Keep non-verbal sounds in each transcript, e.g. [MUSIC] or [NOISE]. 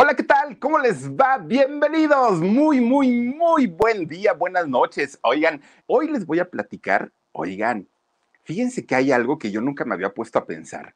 Hola, ¿qué tal? ¿Cómo les va? Bienvenidos. Muy, muy, muy buen día, buenas noches. Oigan, hoy les voy a platicar, oigan, fíjense que hay algo que yo nunca me había puesto a pensar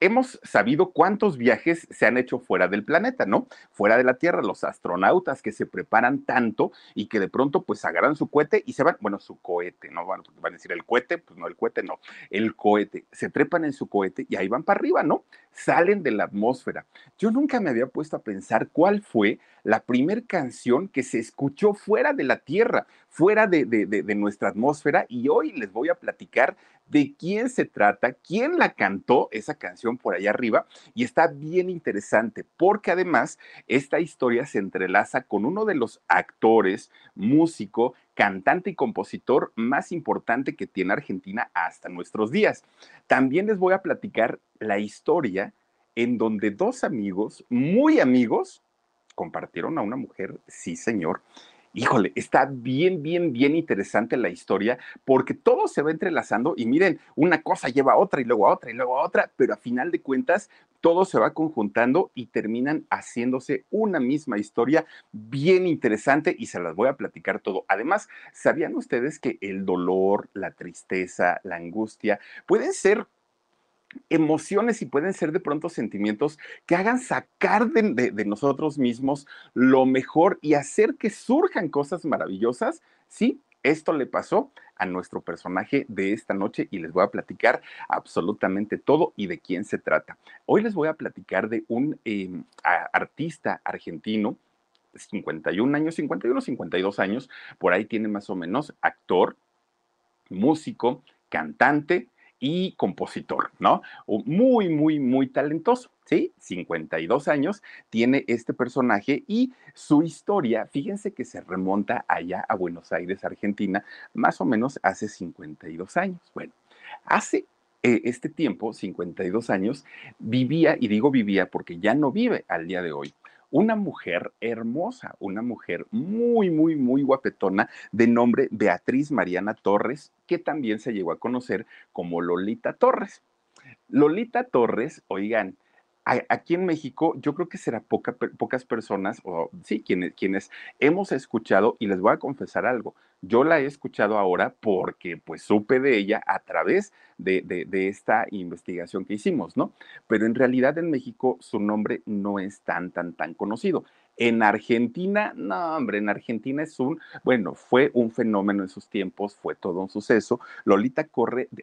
hemos sabido cuántos viajes se han hecho fuera del planeta, ¿no? Fuera de la Tierra, los astronautas que se preparan tanto y que de pronto pues agarran su cohete y se van, bueno, su cohete, ¿no? Van, a decir el cohete, pues no, el cohete no, el cohete, se trepan en su cohete y ahí van para arriba, ¿no? Salen de la atmósfera. Yo nunca me había puesto a pensar cuál fue la primera canción que se escuchó fuera de la Tierra, fuera de nuestra atmósfera y hoy les voy a platicar de quién se trata, quién la cantó esa canción por allá arriba y está bien interesante porque además esta historia se entrelaza con uno de los actores, músico, cantante y compositor más importante que tiene Argentina hasta nuestros días. También les voy a platicar la historia en donde dos amigos, muy amigos, compartieron a una mujer, sí señor, híjole, está bien, bien, bien interesante la historia porque todo se va entrelazando y miren, una cosa lleva a otra y luego a otra y luego a otra, pero a final de cuentas todo se va conjuntando y terminan haciéndose una misma historia bien interesante y se las voy a platicar todo. Además, ¿sabían ustedes que el dolor, la tristeza, la angustia pueden ser emociones y pueden ser de pronto sentimientos que hagan sacar de, nosotros mismos lo mejor y hacer que surjan cosas maravillosas, sí, esto le pasó a nuestro personaje de esta noche y les voy a platicar absolutamente todo y de quién se trata. Hoy les voy a platicar de un eh, artista argentino, 51 años, 51, 52 años, por ahí tiene más o menos actor, músico, cantante, y compositor, ¿no? Muy, muy, muy talentoso, ¿sí? 52 años tiene este personaje y su historia, fíjense que se remonta allá a Buenos Aires, Argentina, más o menos hace 52 años. Bueno, hace eh, este tiempo, 52 años, vivía, y digo vivía porque ya no vive al día de hoy, una mujer hermosa, una mujer muy, muy, muy guapetona de nombre Beatriz Mariana Torres, que también se llegó a conocer como Lolita Torres. Lolita Torres, oigan, aquí en México yo creo que será poca, pocas personas, o sí, quienes, quienes hemos escuchado, y les voy a confesar algo, yo la he escuchado ahora porque pues supe de ella a través de, de, de, esta investigación que hicimos, ¿no? Pero en realidad en México su nombre no es tan, tan, tan conocido. En Argentina, no, hombre, en Argentina es un, bueno, fue un fenómeno en sus tiempos, fue todo un suceso. Lolita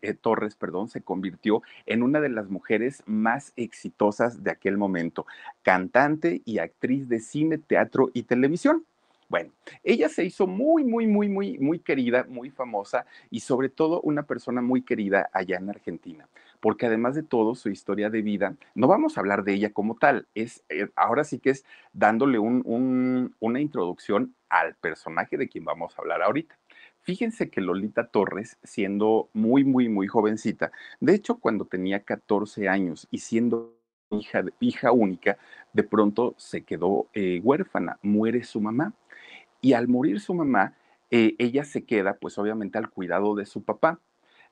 eh, Torres, perdón, se convirtió en una de las mujeres más exitosas de aquel momento, cantante y actriz de cine, teatro y televisión. Bueno, ella se hizo muy, muy, muy, muy, muy querida, muy famosa y sobre todo una persona muy querida allá en Argentina, porque además de todo su historia de vida, no vamos a hablar de ella como tal, es eh, ahora sí que es dándole un, un, una introducción al personaje de quien vamos a hablar ahorita. Fíjense que Lolita Torres, siendo muy, muy, muy jovencita, de hecho cuando tenía 14 años y siendo hija, hija única, de pronto se quedó eh, huérfana, muere su mamá y al morir su mamá, eh, ella se queda pues obviamente al cuidado de su papá.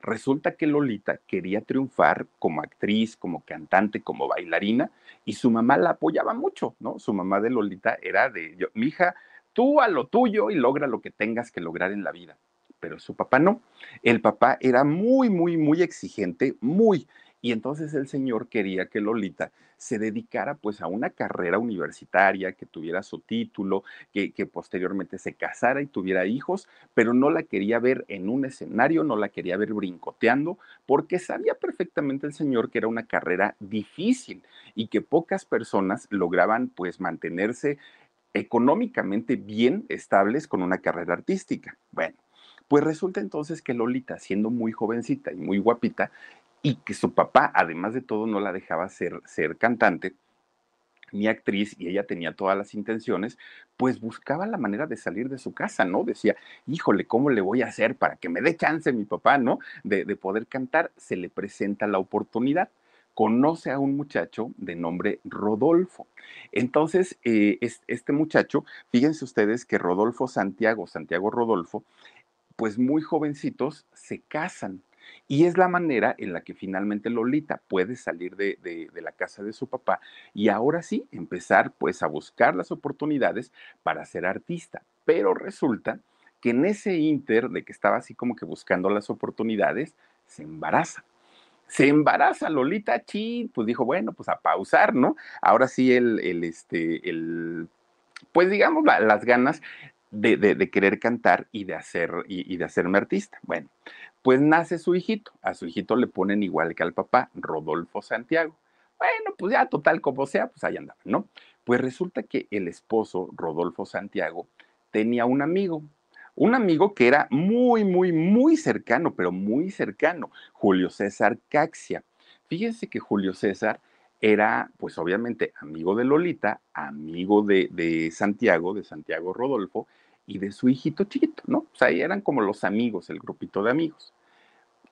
Resulta que Lolita quería triunfar como actriz, como cantante, como bailarina, y su mamá la apoyaba mucho, ¿no? Su mamá de Lolita era de, yo, mi hija, tú a lo tuyo y logra lo que tengas que lograr en la vida. Pero su papá no. El papá era muy, muy, muy exigente, muy. Y entonces el señor quería que Lolita se dedicara pues a una carrera universitaria, que tuviera su título, que, que posteriormente se casara y tuviera hijos, pero no la quería ver en un escenario, no la quería ver brincoteando, porque sabía perfectamente el señor que era una carrera difícil y que pocas personas lograban pues mantenerse económicamente bien estables con una carrera artística. Bueno, pues resulta entonces que Lolita, siendo muy jovencita y muy guapita, y que su papá, además de todo, no la dejaba ser, ser cantante ni actriz, y ella tenía todas las intenciones, pues buscaba la manera de salir de su casa, ¿no? Decía, híjole, ¿cómo le voy a hacer para que me dé chance mi papá, ¿no? De, de poder cantar. Se le presenta la oportunidad conoce a un muchacho de nombre Rodolfo. Entonces, eh, este muchacho, fíjense ustedes que Rodolfo Santiago, Santiago Rodolfo, pues muy jovencitos se casan. Y es la manera en la que finalmente Lolita puede salir de, de, la casa de su papá y ahora sí empezar pues a buscar las oportunidades para ser artista. Pero resulta que en ese inter de que estaba así como que buscando las oportunidades, se embaraza. Se embaraza Lolita Chin, pues dijo, bueno, pues a pausar, ¿no? Ahora sí el, el este, el, pues digamos las ganas de, querer cantar y de, hacer, y, de hacerme artista. Bueno, pues nace su hijito. A su hijito le ponen igual que al papá, Rodolfo Santiago. Bueno, pues ya total como sea, pues ahí andaba, ¿no? Pues resulta que el esposo, Rodolfo Santiago, tenía un amigo, un amigo que era muy, muy, muy cercano, pero muy cercano, Julio César Caxia. Fíjense que Julio César era, pues obviamente, amigo de Lolita, amigo de, de Santiago, de Santiago Rodolfo, y de su hijito chiquito, ¿no? O sea, eran como los amigos, el grupito de amigos.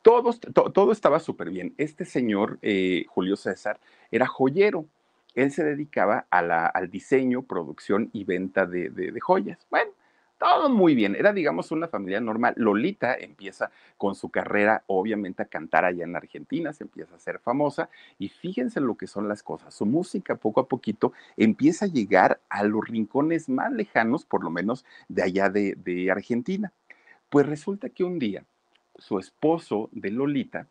Todos, todo estaba súper bien. Este señor, eh, Julio César, era joyero. Él se dedicaba a la, al diseño, producción y venta de, de joyas. Bueno, todo muy bien. Era, digamos, una familia normal. Lolita empieza con su carrera, obviamente, a cantar allá en Argentina, se empieza a ser famosa. Y fíjense lo que son las cosas. Su música, poco a poquito, empieza a llegar a los rincones más lejanos, por lo menos de allá de, Argentina. Pues resulta que un día su esposo de Lolita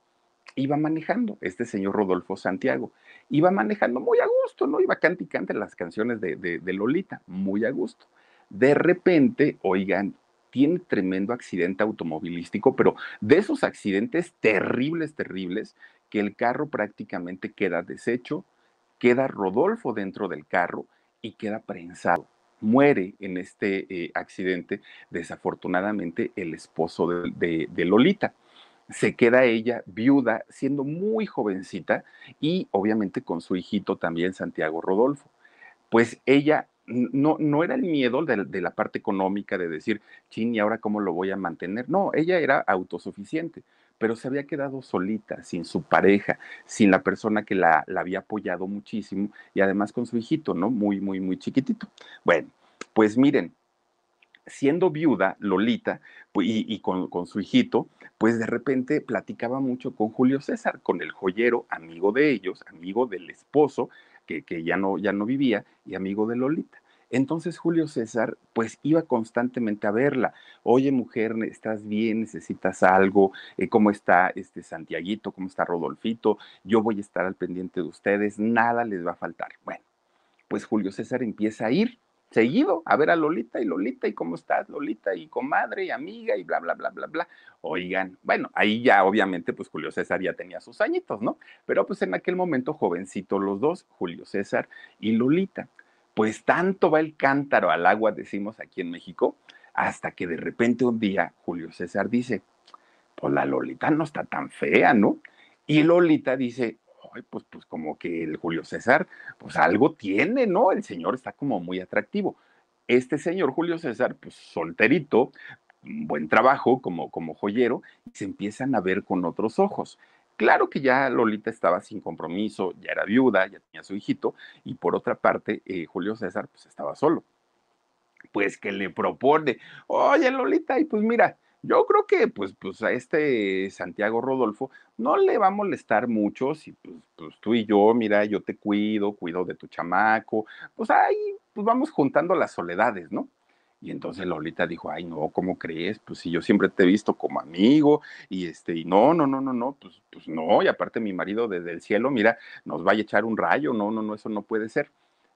iba manejando, este señor Rodolfo Santiago, iba manejando muy a gusto, ¿no? Iba cante y cante las canciones de, de Lolita, muy a gusto. De repente, oigan, tiene tremendo accidente automovilístico, pero de esos accidentes terribles, terribles, que el carro prácticamente queda deshecho, queda Rodolfo dentro del carro y queda prensado. Muere en este eh, accidente, desafortunadamente, el esposo de, de Lolita. Se queda ella viuda, siendo muy jovencita y obviamente con su hijito también, Santiago Rodolfo. Pues ella no, no era el miedo de, la parte económica de decir, chin, ¿y ahora cómo lo voy a mantener? No, ella era autosuficiente, pero se había quedado solita, sin su pareja, sin la persona que la, había apoyado muchísimo y además con su hijito, ¿no? Muy, muy, muy chiquitito. Bueno, pues miren, siendo viuda, Lolita, y, y con, su hijito, pues de repente platicaba mucho con Julio César, con el joyero, amigo de ellos, amigo del esposo, que, ya, no, ya no vivía y amigo de Lolita. Entonces Julio César pues iba constantemente a verla. Oye mujer, ¿estás bien? ¿Necesitas algo? Eh, ¿Cómo está este Santiaguito? ¿Cómo está Rodolfito? Yo voy a estar al pendiente de ustedes, nada les va a faltar. Bueno, pues Julio César empieza a ir seguido a ver a Lolita y Lolita y cómo estás Lolita y comadre y amiga y bla, bla, bla, bla, bla. Oigan, bueno, ahí ya obviamente pues Julio César ya tenía sus añitos, ¿no? Pero pues en aquel momento jovencito los dos, Julio César y Lolita. Pues tanto va el cántaro al agua, decimos aquí en México, hasta que de repente un día Julio César dice, pues la Lolita no está tan fea, ¿no? Y Lolita dice, pues, pues como que el Julio César, pues algo tiene, ¿no? El señor está como muy atractivo. Este señor Julio César, pues solterito, buen trabajo como, como joyero, se empiezan a ver con otros ojos. Claro que ya Lolita estaba sin compromiso, ya era viuda, ya tenía su hijito, y por otra parte, eh, Julio César pues estaba solo. Pues que le propone, oye Lolita, y pues mira, yo creo que pues, pues a este Santiago Rodolfo no le va a molestar mucho si pues, pues, tú y yo, mira, yo te cuido, cuido de tu chamaco, pues ahí pues vamos juntando las soledades, ¿no? Y entonces Lolita dijo, ay, no, ¿cómo crees? Pues si yo siempre te he visto como amigo, y este, y no, no, no, no, no, pues, pues no, y aparte mi marido desde el cielo, mira, nos va a echar un rayo, no, no, no, eso no puede ser.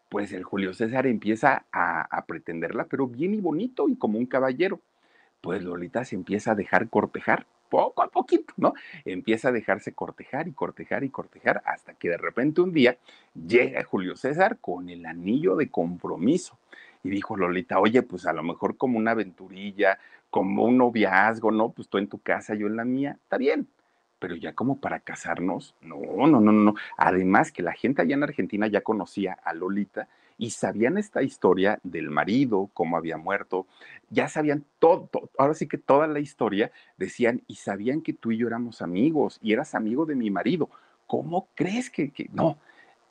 Pues el Julio César empieza a, a pretenderla, pero bien y bonito y como un caballero. Pues Lolita se empieza a dejar cortejar, poco a poquito, ¿no? Empieza a dejarse cortejar y cortejar y cortejar hasta que de repente un día llega Julio César con el anillo de compromiso y dijo Lolita, oye, pues a lo mejor como una aventurilla, como un noviazgo, ¿no? Pues tú en tu casa, yo en la mía, está bien. Pero ya como para casarnos, no, no, no, no. Además que la gente allá en Argentina ya conocía a Lolita y sabían esta historia del marido, cómo había muerto, ya sabían todo, ahora sí que toda la historia decían y sabían que tú y yo éramos amigos y eras amigo de mi marido. ¿Cómo crees que, que no?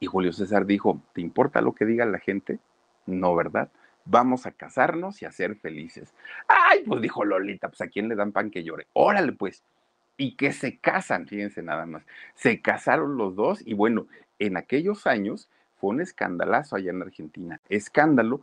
Y Julio César dijo, ¿te importa lo que diga la gente? No, ¿verdad? vamos a casarnos y a ser felices. Ay, pues dijo Lolita, pues a quién le dan pan que llore. Órale, pues. Y que se casan, fíjense nada más. Se casaron los dos y bueno, en aquellos años fue un escandalazo allá en Argentina. Escándalo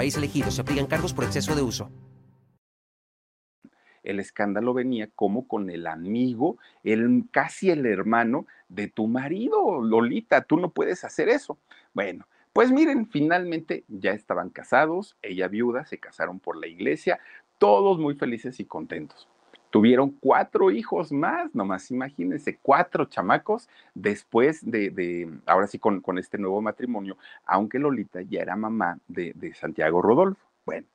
país elegido. Se aplican cargos por exceso de uso. El escándalo venía como con el amigo, el casi el hermano de tu marido, Lolita, tú no puedes hacer eso. Bueno, pues miren, finalmente ya estaban casados, ella viuda, se casaron por la iglesia, todos muy felices y contentos. Tuvieron cuatro hijos más, nomás imagínense, cuatro chamacos después de, ahora sí, con, con, este nuevo matrimonio, aunque Lolita ya era mamá de, de Santiago Rodolfo. Bueno,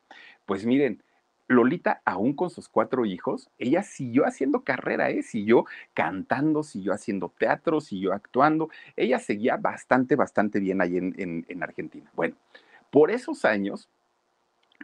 pues miren, Lolita, aún con sus cuatro hijos, ella siguió haciendo carrera, ¿eh? siguió cantando, siguió haciendo teatro, siguió actuando. Ella seguía bastante, bastante bien ahí en, en Argentina. Bueno, por esos años,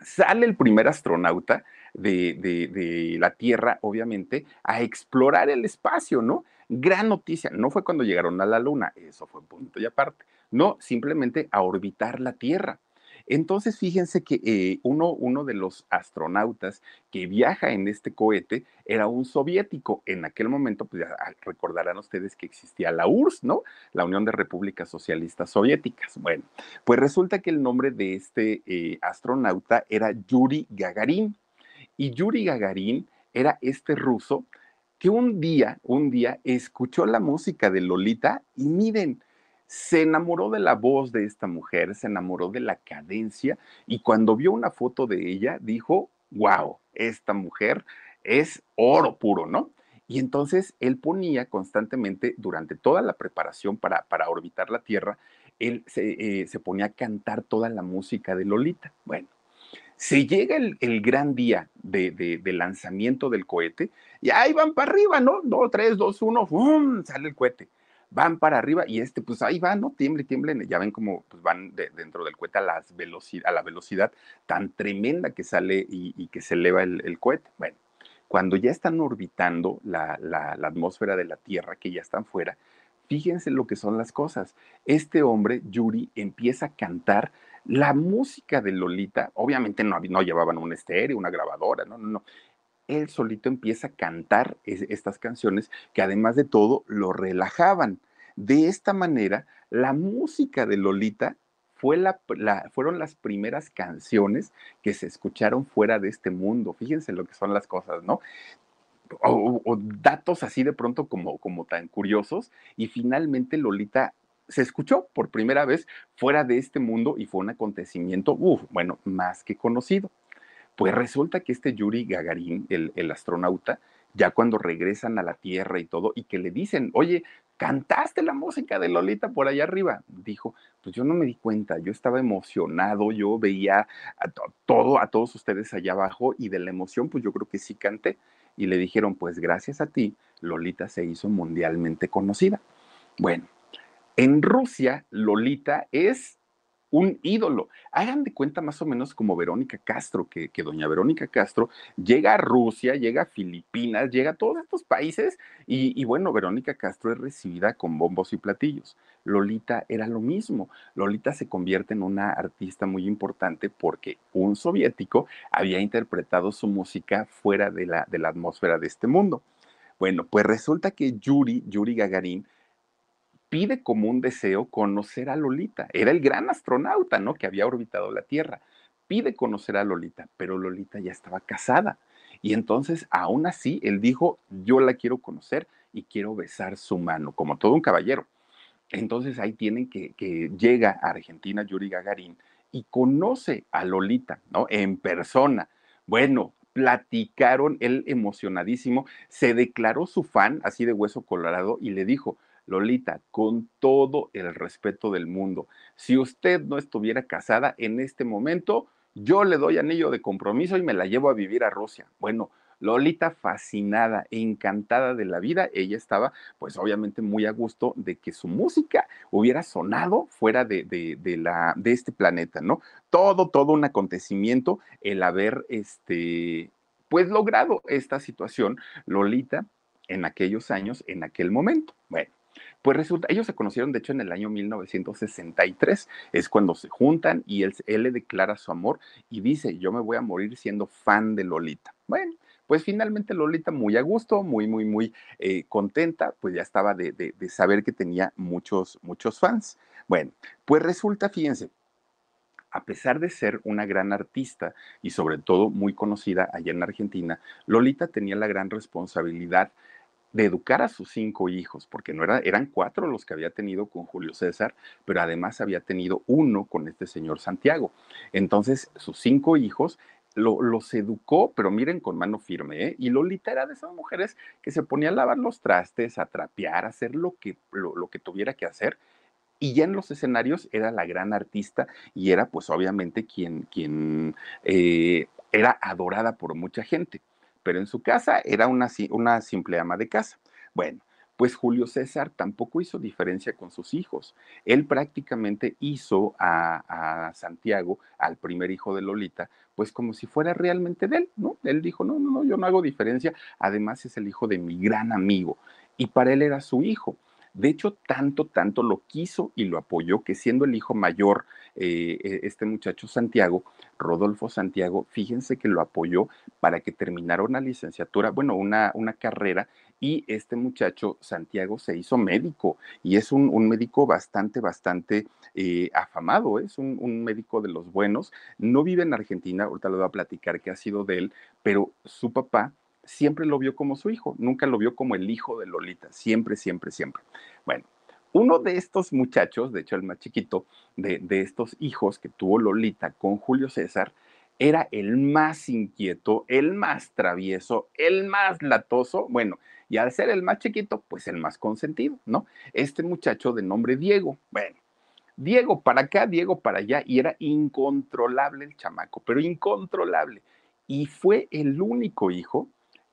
sale el primer astronauta de, la Tierra, obviamente, a explorar el espacio, ¿no? Gran noticia, no fue cuando llegaron a la Luna, eso fue punto y aparte, no, simplemente a orbitar la Tierra. Entonces, fíjense que eh, uno, de los astronautas que viaja en este cohete era un soviético. En aquel momento, pues ya recordarán ustedes que existía la URSS, ¿no? La Unión de Repúblicas Socialistas Soviéticas. Bueno, pues resulta que el nombre de este eh, astronauta era Yuri Gagarin. Y Yuri Gagarin era este ruso que un día, un día escuchó la música de Lolita y miren, se enamoró de la voz de esta mujer, se enamoró de la cadencia y cuando vio una foto de ella dijo, wow, esta mujer es oro puro, ¿no? Y entonces él ponía constantemente, durante toda la preparación para, para orbitar la Tierra, él se, eh, se ponía a cantar toda la música de Lolita. Bueno, se llega el, gran día de, lanzamiento del cohete y ahí van para arriba, ¿no? Dos, tres, dos, uno, ¡fum! sale el cohete van para arriba y este, pues ahí va, ¿no? Tiemble, tiemble, ya ven cómo pues, van dentro del cohete a, las a la velocidad tan tremenda que sale y, que se eleva el, cohete. Bueno, cuando ya están orbitando la, la, atmósfera de la Tierra, que ya están fuera, fíjense lo que son las cosas. Este hombre, Yuri, empieza a cantar la música de Lolita. Obviamente no, no llevaban un estéreo, una grabadora, no, no, no él solito empieza a cantar estas canciones que además de todo lo relajaban. De esta manera, la música de Lolita fue la, fueron las primeras canciones que se escucharon fuera de este mundo. Fíjense lo que son las cosas, ¿no? O, datos así de pronto como, como tan curiosos. Y finalmente Lolita se escuchó por primera vez fuera de este mundo y fue un acontecimiento, bueno, más que conocido. Pues resulta que este Yuri Gagarin, el, astronauta, ya cuando regresan a la Tierra y todo, y que le dicen, oye, cantaste la música de Lolita por allá arriba. Dijo, pues yo no me di cuenta, yo estaba emocionado, yo veía todo, a todos ustedes allá abajo, y de la emoción, pues yo creo que sí canté. Y le dijeron, pues gracias a ti, Lolita se hizo mundialmente conocida. Bueno, en Rusia, Lolita es un ídolo. Hagan de cuenta más o menos como Verónica Castro, que, doña Verónica Castro llega a Rusia, llega a Filipinas, llega a todos estos países y, y, bueno, Verónica Castro es recibida con bombos y platillos. Lolita era lo mismo. Lolita se convierte en una artista muy importante porque un soviético había interpretado su música fuera de la, de la atmósfera de este mundo. Bueno, pues resulta que Yuri, Yuri Gagarin, pide como un deseo conocer a Lolita. Era el gran astronauta, ¿no? Que había orbitado la Tierra. Pide conocer a Lolita, pero Lolita ya estaba casada. Y entonces, aún así, él dijo, yo la quiero conocer y quiero besar su mano, como todo un caballero. Entonces ahí tienen que, llega a Argentina Yuri Gagarin y conoce a Lolita, ¿no? En persona. Bueno, platicaron, él emocionadísimo, se declaró su fan, así de hueso colorado, y le dijo, Lolita, con todo el respeto del mundo, si usted no estuviera casada en este momento, yo le doy anillo de compromiso y me la llevo a vivir a Rusia. Bueno, Lolita fascinada, encantada de la vida, ella estaba pues obviamente muy a gusto de que su música hubiera sonado fuera de, de, la, de este planeta, ¿no? Todo, todo un acontecimiento el haber, este, pues logrado esta situación, Lolita, en aquellos años, en aquel momento. Bueno, pues resulta, ellos se conocieron de hecho en el año 1963, es cuando se juntan y él, le declara su amor y dice, yo me voy a morir siendo fan de Lolita. Bueno, pues finalmente Lolita muy a gusto, muy, muy, muy eh, contenta, pues ya estaba de, de, de saber que tenía muchos, muchos fans. Bueno, pues resulta, fíjense, a pesar de ser una gran artista y sobre todo muy conocida allá en Argentina, Lolita tenía la gran responsabilidad de educar a sus cinco hijos, porque no era, eran cuatro los que había tenido con Julio César, pero además había tenido uno con este señor Santiago. Entonces, sus cinco hijos lo, los educó, pero miren, con mano firme, ¿eh? Y Lolita era de esas mujeres que se ponía a lavar los trastes, a trapear, a hacer lo que, lo, lo que tuviera que hacer, y ya en los escenarios era la gran artista y era pues obviamente quien, quien eh, era adorada por mucha gente pero en su casa era una, simple ama de casa. Bueno, pues Julio César tampoco hizo diferencia con sus hijos. Él prácticamente hizo a, a, Santiago, al primer hijo de Lolita, pues como si fuera realmente de él, ¿no? Él dijo, no, no, no, yo no hago diferencia, además es el hijo de mi gran amigo, y para él era su hijo. De hecho, tanto, tanto lo quiso y lo apoyó que siendo el hijo mayor, eh, e, este muchacho Santiago, Rodolfo Santiago, fíjense que lo apoyó para que terminara una licenciatura, bueno, una, una carrera y este muchacho Santiago se hizo médico y es un, un médico bastante, bastante eh, afamado, es un, un, médico de los buenos, no vive en Argentina, ahorita lo voy a platicar que ha sido de él, pero su papá siempre lo vio como su hijo, nunca lo vio como el hijo de Lolita, siempre, siempre, siempre. Bueno, uno de estos muchachos, de hecho el más chiquito, de, de estos hijos que tuvo Lolita con Julio César, era el más inquieto, el más travieso, el más latoso, bueno, y al ser el más chiquito, pues el más consentido, ¿no? Este muchacho de nombre Diego, bueno, Diego para acá, Diego para allá, y era incontrolable el chamaco, pero incontrolable. Y fue el único hijo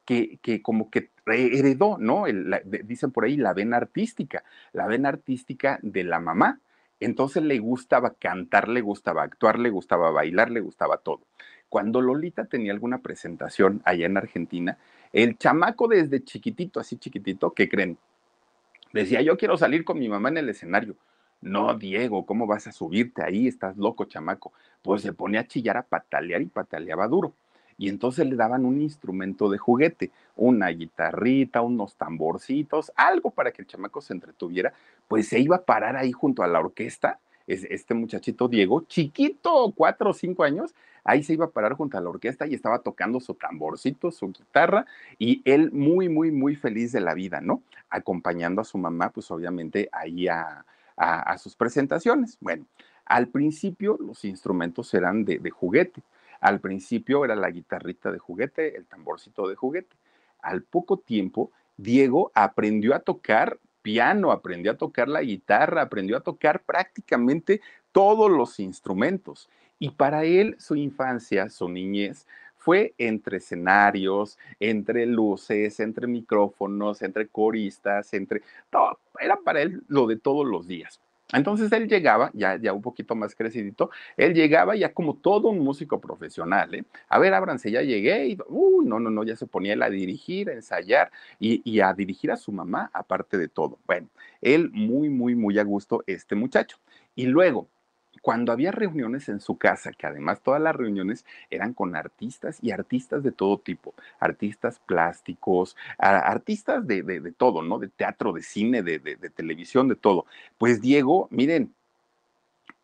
que, como que heredó, ¿no? El, dicen por ahí la vena artística, la vena artística de la mamá. Entonces le gustaba cantar, le gustaba actuar, le gustaba bailar, le gustaba todo. Cuando Lolita tenía alguna presentación allá en Argentina, el chamaco desde chiquitito, así chiquitito, ¿qué creen? Decía, yo quiero salir con mi mamá en el escenario. No, Diego, ¿cómo vas a subirte ahí? Estás loco, chamaco. Pues se pone a chillar, a patalear y pataleaba duro y entonces le daban un instrumento de juguete, una guitarrita, unos tamborcitos, algo para que el chamaco se entretuviera, pues se iba a parar ahí junto a la orquesta, este muchachito Diego, chiquito, cuatro o cinco años, ahí se iba a parar junto a la orquesta y estaba tocando su tamborcito, su guitarra, y él muy, muy, muy feliz de la vida, ¿no? Acompañando a su mamá, pues obviamente ahí a, a, sus presentaciones. Bueno, al principio los instrumentos eran de juguete, al principio era la guitarrita de juguete, el tamborcito de juguete. Al poco tiempo, Diego aprendió a tocar piano, aprendió a tocar la guitarra, aprendió a tocar prácticamente todos los instrumentos. Y para él su infancia, su niñez, fue entre escenarios, entre luces, entre micrófonos, entre coristas, entre todo. Era para él lo de todos los días. Entonces él llegaba, ya, ya un poquito más crecidito, él llegaba ya como todo un músico profesional, ¿eh? A ver, ábranse, ya llegué y, uy, no, no, no, ya se ponía él a dirigir, a ensayar y, y a dirigir a su mamá, aparte de todo. Bueno, él muy, muy, muy a gusto, este muchacho. Y luego, cuando había reuniones en su casa, que además todas las reuniones eran con artistas y artistas de todo tipo, artistas plásticos, artistas de, de, todo, ¿no? De teatro, de cine, de, de, televisión, de todo. Pues Diego, miren,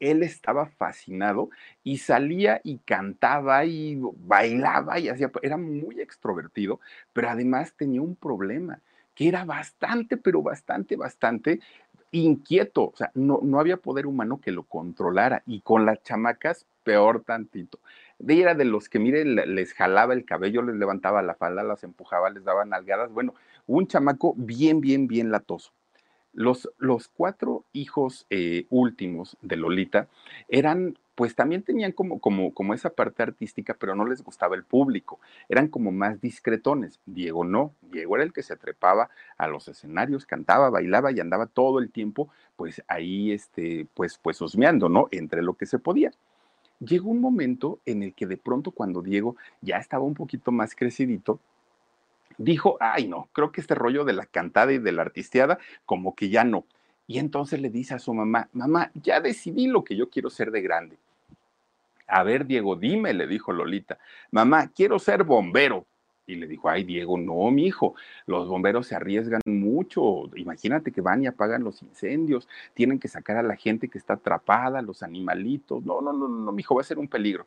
él estaba fascinado y salía y cantaba y bailaba y hacía, era muy extrovertido, pero además tenía un problema que era bastante, pero bastante, bastante inquieto, o sea, no, no había poder humano que lo controlara y con las chamacas peor tantito. De era de los que, mire, les jalaba el cabello, les levantaba la falda, las empujaba, les daba nalgadas. Bueno, un chamaco bien, bien, bien latoso. Los, los cuatro hijos eh, últimos de Lolita eran pues también tenían como, como, como esa parte artística, pero no les gustaba el público, eran como más discretones. Diego no, Diego era el que se trepaba a los escenarios, cantaba, bailaba y andaba todo el tiempo, pues ahí, este, pues, pues osmeando, ¿no? Entre lo que se podía. Llegó un momento en el que de pronto cuando Diego ya estaba un poquito más crecidito, dijo, ay no, creo que este rollo de la cantada y de la artisteada, como que ya no. Y entonces le dice a su mamá, mamá, ya decidí lo que yo quiero ser de grande. A ver, Diego, dime, le dijo Lolita, mamá, quiero ser bombero. Y le dijo, ay, Diego, no, mi hijo, los bomberos se arriesgan mucho. Imagínate que van y apagan los incendios, tienen que sacar a la gente que está atrapada, los animalitos. No, no, no, no, mi hijo, va a ser un peligro.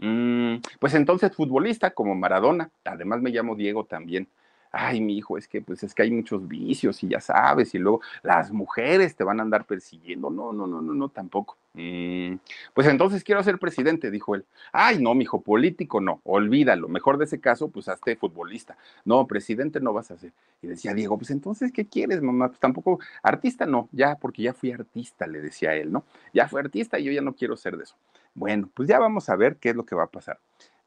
Mm, pues entonces futbolista como Maradona, además me llamo Diego también. Ay, mi hijo, es que pues es que hay muchos vicios y ya sabes, y luego las mujeres te van a andar persiguiendo. No, no, no, no, no, tampoco. Mm, pues entonces quiero ser presidente, dijo él. Ay, no, mi hijo, político no, olvídalo. Mejor de ese caso, pues hazte futbolista. No, presidente no vas a ser. Y decía Diego, pues entonces, ¿qué quieres, mamá? Pues tampoco, artista no, ya, porque ya fui artista, le decía él, ¿no? Ya fui artista y yo ya no quiero ser de eso. Bueno, pues ya vamos a ver qué es lo que va a pasar.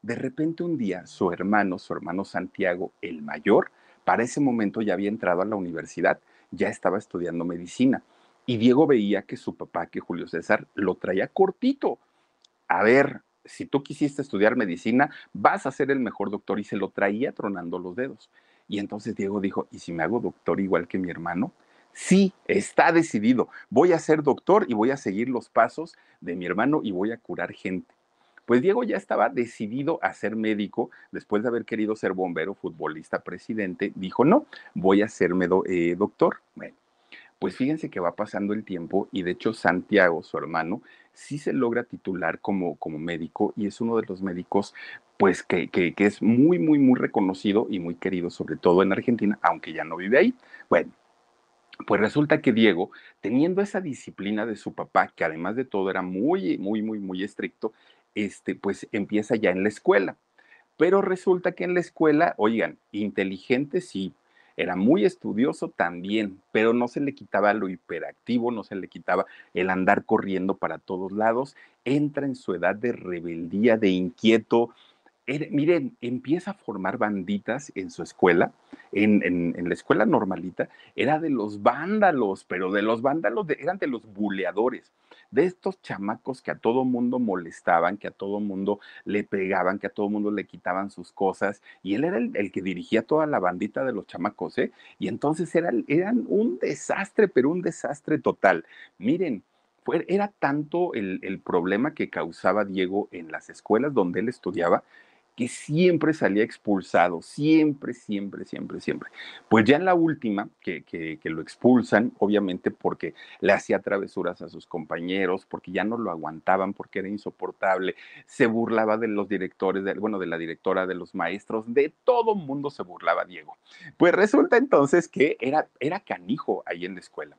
De repente un día su hermano, su hermano Santiago, el mayor, para ese momento ya había entrado a la universidad, ya estaba estudiando medicina. Y Diego veía que su papá, que Julio César, lo traía cortito. A ver, si tú quisiste estudiar medicina, vas a ser el mejor doctor y se lo traía tronando los dedos. Y entonces Diego dijo, ¿y si me hago doctor igual que mi hermano? Sí, está decidido. Voy a ser doctor y voy a seguir los pasos de mi hermano y voy a curar gente. Pues Diego ya estaba decidido a ser médico, después de haber querido ser bombero, futbolista, presidente, dijo, no, voy a serme eh, doctor. Bueno, pues fíjense que va pasando el tiempo y de hecho Santiago, su hermano, sí se logra titular como, como médico y es uno de los médicos pues que, que, que es muy, muy, muy reconocido y muy querido, sobre todo en Argentina, aunque ya no vive ahí. Bueno, pues resulta que Diego, teniendo esa disciplina de su papá, que además de todo era muy, muy, muy, muy estricto, este, pues empieza ya en la escuela. Pero resulta que en la escuela, oigan, inteligente sí, era muy estudioso también, pero no se le quitaba lo hiperactivo, no se le quitaba el andar corriendo para todos lados, entra en su edad de rebeldía, de inquieto, miren, empieza a formar banditas en su escuela, en, la escuela normalita, era de los vándalos, pero de los vándalos eran de los buleadores, de estos chamacos que a todo mundo molestaban, que a todo mundo le pegaban, que a todo mundo le quitaban sus cosas, y él era el, que dirigía toda la bandita de los chamacos, ¿eh? Y entonces eran, eran un desastre, pero un desastre total. Miren, era tanto el, el, problema que causaba Diego en las escuelas donde él estudiaba que siempre salía expulsado, siempre, siempre, siempre, siempre. Pues ya en la última, que, que, lo expulsan, obviamente porque le hacía travesuras a sus compañeros, porque ya no lo aguantaban, porque era insoportable, se burlaba de los directores, de, bueno, de la directora, de los maestros, de todo mundo se burlaba Diego. Pues resulta entonces que era, era canijo ahí en la escuela.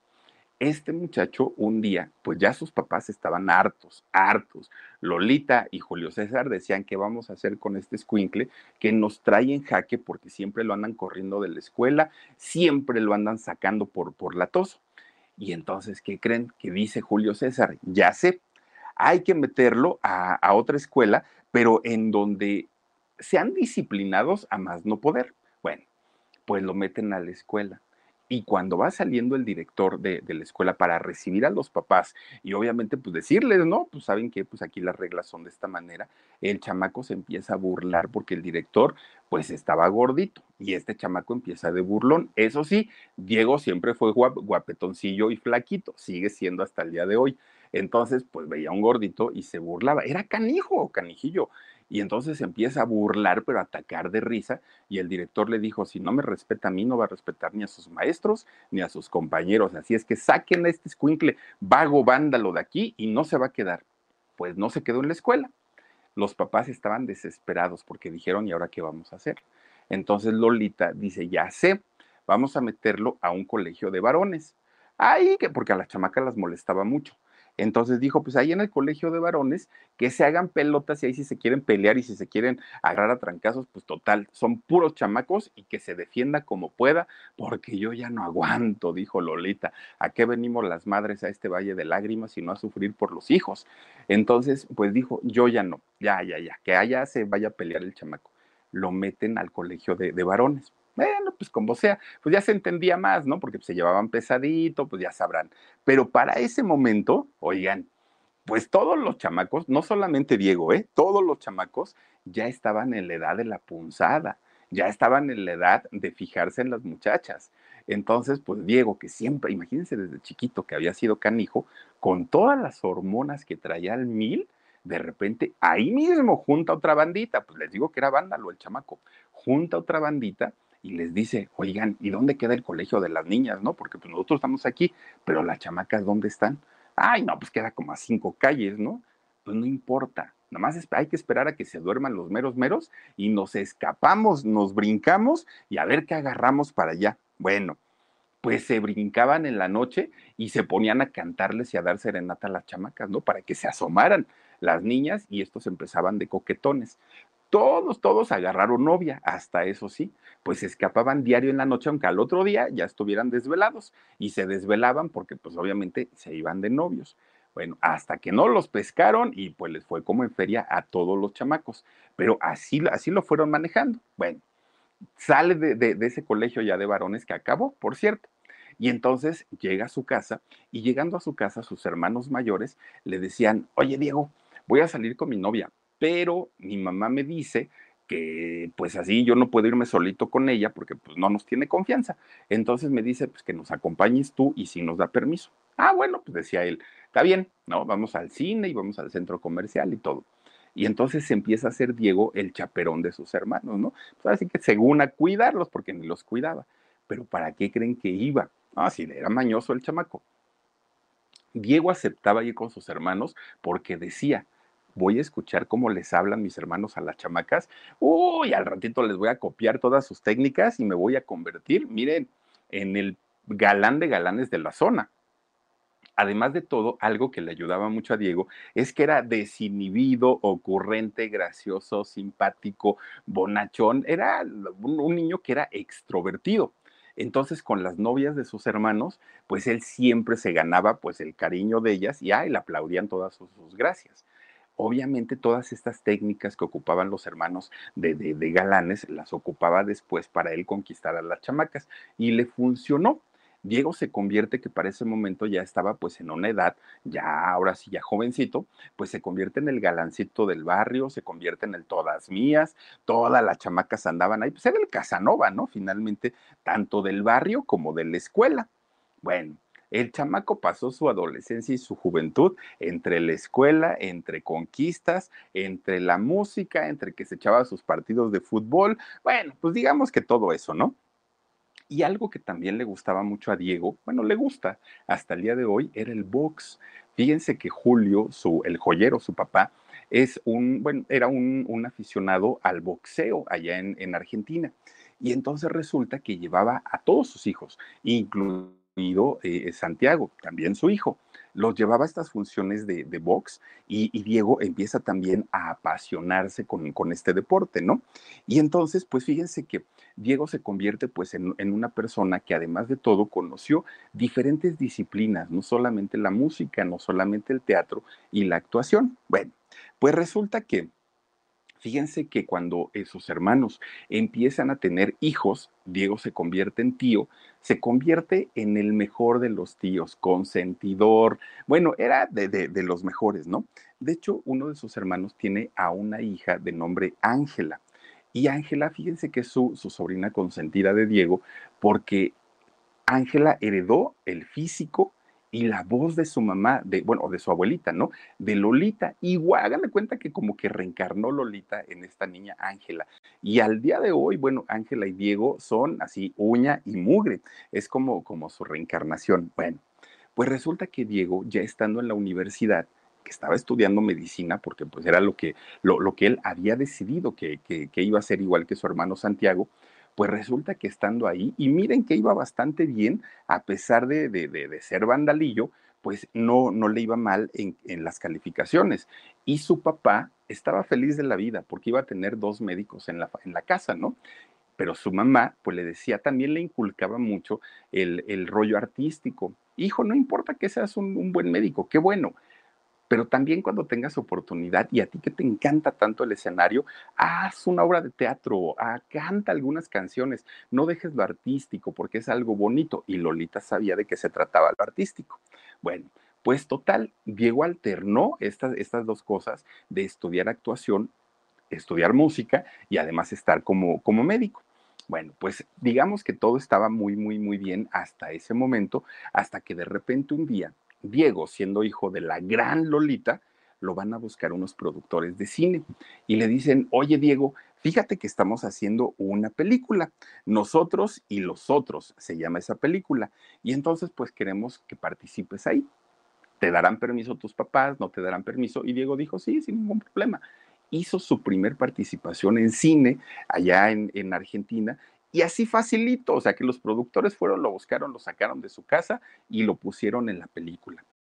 Este muchacho un día, pues ya sus papás estaban hartos, hartos. Lolita y Julio César decían qué vamos a hacer con este squinkle que nos trae en jaque porque siempre lo andan corriendo de la escuela, siempre lo andan sacando por, por la tos. Y entonces, ¿qué creen? Que dice Julio César, ya sé, hay que meterlo a, a otra escuela, pero en donde sean disciplinados a más no poder. Bueno, pues lo meten a la escuela y cuando va saliendo el director de, la escuela para recibir a los papás y obviamente pues decirles, ¿no? Pues saben que pues aquí las reglas son de esta manera, el chamaco se empieza a burlar porque el director pues estaba gordito y este chamaco empieza de burlón. Eso sí, Diego siempre fue guapetoncillo y flaquito, sigue siendo hasta el día de hoy. Entonces, pues veía un gordito y se burlaba. Era canijo, canijillo y entonces empieza a burlar, pero a atacar de risa, y el director le dijo, si no me respeta a mí, no va a respetar ni a sus maestros, ni a sus compañeros, así es que saquen a este escuincle vago vándalo de aquí y no se va a quedar. Pues no se quedó en la escuela. Los papás estaban desesperados porque dijeron, ¿y ahora qué vamos a hacer? Entonces Lolita dice, ya sé, vamos a meterlo a un colegio de varones. Que porque a las chamacas las molestaba mucho. Entonces dijo, pues ahí en el colegio de varones, que se hagan pelotas y ahí si se quieren pelear y si se quieren agarrar a trancazos, pues total, son puros chamacos y que se defienda como pueda, porque yo ya no aguanto, dijo Lolita. ¿A qué venimos las madres a este valle de lágrimas y no a sufrir por los hijos? Entonces, pues dijo, yo ya no, ya, ya, ya, que allá se vaya a pelear el chamaco. Lo meten al colegio de, de varones. Bueno, pues como sea, pues ya se entendía más, ¿no? Porque se llevaban pesadito, pues ya sabrán. Pero para ese momento, oigan, pues todos los chamacos, no solamente Diego, ¿eh? Todos los chamacos ya estaban en la edad de la punzada, ya estaban en la edad de fijarse en las muchachas. Entonces, pues Diego, que siempre, imagínense desde chiquito que había sido canijo, con todas las hormonas que traía al mil, de repente ahí mismo junta otra bandita, pues les digo que era vándalo el chamaco, junta otra bandita y les dice, oigan, ¿y dónde queda el colegio de las niñas, no? Porque pues nosotros estamos aquí, pero las chamacas, ¿dónde están? Ay, no, pues queda como a cinco calles, ¿no? Pues no importa, nada más hay que esperar a que se duerman los meros meros y nos escapamos, nos brincamos y a ver qué agarramos para allá. Bueno, pues se brincaban en la noche y se ponían a cantarles y a dar serenata a las chamacas, ¿no? Para que se asomaran las niñas y estos empezaban de coquetones todos, todos agarraron novia, hasta eso sí, pues escapaban diario en la noche, aunque al otro día ya estuvieran desvelados y se desvelaban porque pues obviamente se iban de novios. Bueno, hasta que no los pescaron y pues les fue como en feria a todos los chamacos, pero así, así lo fueron manejando. Bueno, sale de, de ese colegio ya de varones que acabó, por cierto. Y entonces llega a su casa y llegando a su casa sus hermanos mayores le decían, oye Diego, voy a salir con mi novia, pero mi mamá me dice que pues así yo no puedo irme solito con ella porque pues no nos tiene confianza. Entonces me dice pues que nos acompañes tú y si nos da permiso. Ah, bueno, pues decía él, está bien, ¿no? Vamos al cine y vamos al centro comercial y todo. Y entonces se empieza a hacer Diego el chaperón de sus hermanos, ¿no? Pues así que según a cuidarlos porque ni los cuidaba. Pero ¿para qué creen que iba? Ah, sí, era mañoso el chamaco. Diego aceptaba ir con sus hermanos porque decía, voy a escuchar cómo les hablan mis hermanos a las chamacas. Uy, al ratito les voy a copiar todas sus técnicas y me voy a convertir, miren, en el galán de galanes de la zona. Además de todo, algo que le ayudaba mucho a Diego es que era desinhibido, ocurrente, gracioso, simpático, bonachón. Era un, niño que era extrovertido. Entonces, con las novias de sus hermanos, pues él siempre se ganaba pues el cariño de ellas y ay, le aplaudían todas sus gracias. Obviamente todas estas técnicas que ocupaban los hermanos de, de, galanes las ocupaba después para él conquistar a las chamacas y le funcionó. Diego se convierte, que para ese momento ya estaba pues en una edad, ya ahora sí, ya jovencito, pues se convierte en el galancito del barrio, se convierte en el todas mías, todas las chamacas andaban ahí, pues era el Casanova, ¿no? Finalmente, tanto del barrio como de la escuela. Bueno, el chamaco pasó su adolescencia y su juventud entre la escuela, entre conquistas, entre la música, entre que se echaba sus partidos de fútbol. Bueno, pues digamos que todo eso, ¿no? Y algo que también le gustaba mucho a Diego, bueno, le gusta hasta el día de hoy, era el box. Fíjense que Julio, su, el joyero, su papá, es un, bueno, era un, aficionado al boxeo allá en, en Argentina. Y entonces resulta que llevaba a todos sus hijos, incluso incluido eh, Santiago, también su hijo. Los llevaba a estas funciones de, box y, Diego empieza también a apasionarse con, con, este deporte, ¿no? Y entonces, pues fíjense que Diego se convierte pues en, en una persona que además de todo conoció diferentes disciplinas, no solamente la música, no solamente el teatro y la actuación. Bueno, pues resulta que Fíjense que cuando sus hermanos empiezan a tener hijos, Diego se convierte en tío, se convierte en el mejor de los tíos, consentidor, bueno, era de, los mejores, ¿no? De hecho, uno de sus hermanos tiene a una hija de nombre Ángela. Y Ángela, fíjense que es su, su sobrina consentida de Diego, porque Ángela heredó el físico y la voz de su mamá, de, bueno, de su abuelita, ¿no? De Lolita. Igual, háganme cuenta que como que reencarnó Lolita en esta niña Ángela. Y al día de hoy, bueno, Ángela y Diego son así uña y mugre. Es como, como su reencarnación. Bueno, pues resulta que Diego, ya estando en la universidad, que estaba estudiando medicina, porque pues era lo que, lo, lo que él había decidido que, que, que iba a ser igual que su hermano Santiago, pues resulta que estando ahí, y miren que iba bastante bien, a pesar de, ser vandalillo, pues no, no le iba mal en, las calificaciones. Y su papá estaba feliz de la vida porque iba a tener dos médicos en la, en la casa, ¿no? Pero su mamá, pues le decía, también le inculcaba mucho el, rollo artístico. Hijo, no importa que seas un buen médico, qué bueno, pero también cuando tengas oportunidad y a ti que te encanta tanto el escenario, haz una obra de teatro, ah, canta algunas canciones, no dejes lo artístico porque es algo bonito y Lolita sabía de qué se trataba lo artístico. Bueno, pues total, Diego alternó estas, estas dos cosas de estudiar actuación, estudiar música y además estar como, como médico. Bueno, pues digamos que todo estaba muy, muy, muy bien hasta ese momento, hasta que de repente un día Diego, siendo hijo de la gran Lolita, lo van a buscar unos productores de cine y le dicen, oye Diego, fíjate que estamos haciendo una película, nosotros y los otros, se llama esa película, y entonces pues queremos que participes ahí. ¿Te darán permiso tus papás? ¿No te darán permiso? Y Diego dijo, sí, sin ningún problema. Hizo su primer participación en cine allá en, en Argentina y así facilito, o sea que los productores fueron, lo buscaron, lo sacaron de su casa y lo pusieron en la película.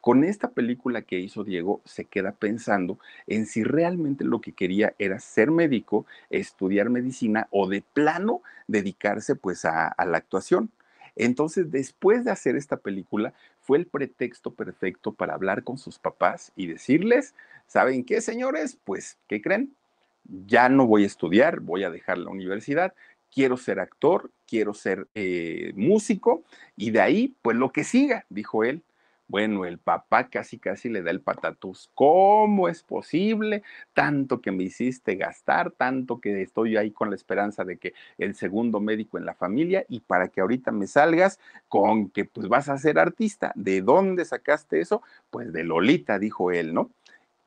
Con esta película que hizo Diego, se queda pensando en si realmente lo que quería era ser médico, estudiar medicina o de plano dedicarse pues a, la actuación. Entonces, después de hacer esta película, fue el pretexto perfecto para hablar con sus papás y decirles, ¿saben qué, señores? Pues, ¿qué creen? Ya no voy a estudiar, voy a dejar la universidad, quiero ser actor, quiero ser eh, músico, y de ahí, pues lo que siga, dijo él. Bueno, el papá casi casi le da el patatús. ¿Cómo es posible? Tanto que me hiciste gastar, tanto que estoy ahí con la esperanza de que el segundo médico en la familia y para que ahorita me salgas con que pues vas a ser artista. ¿De dónde sacaste eso? Pues de Lolita, dijo él, ¿no?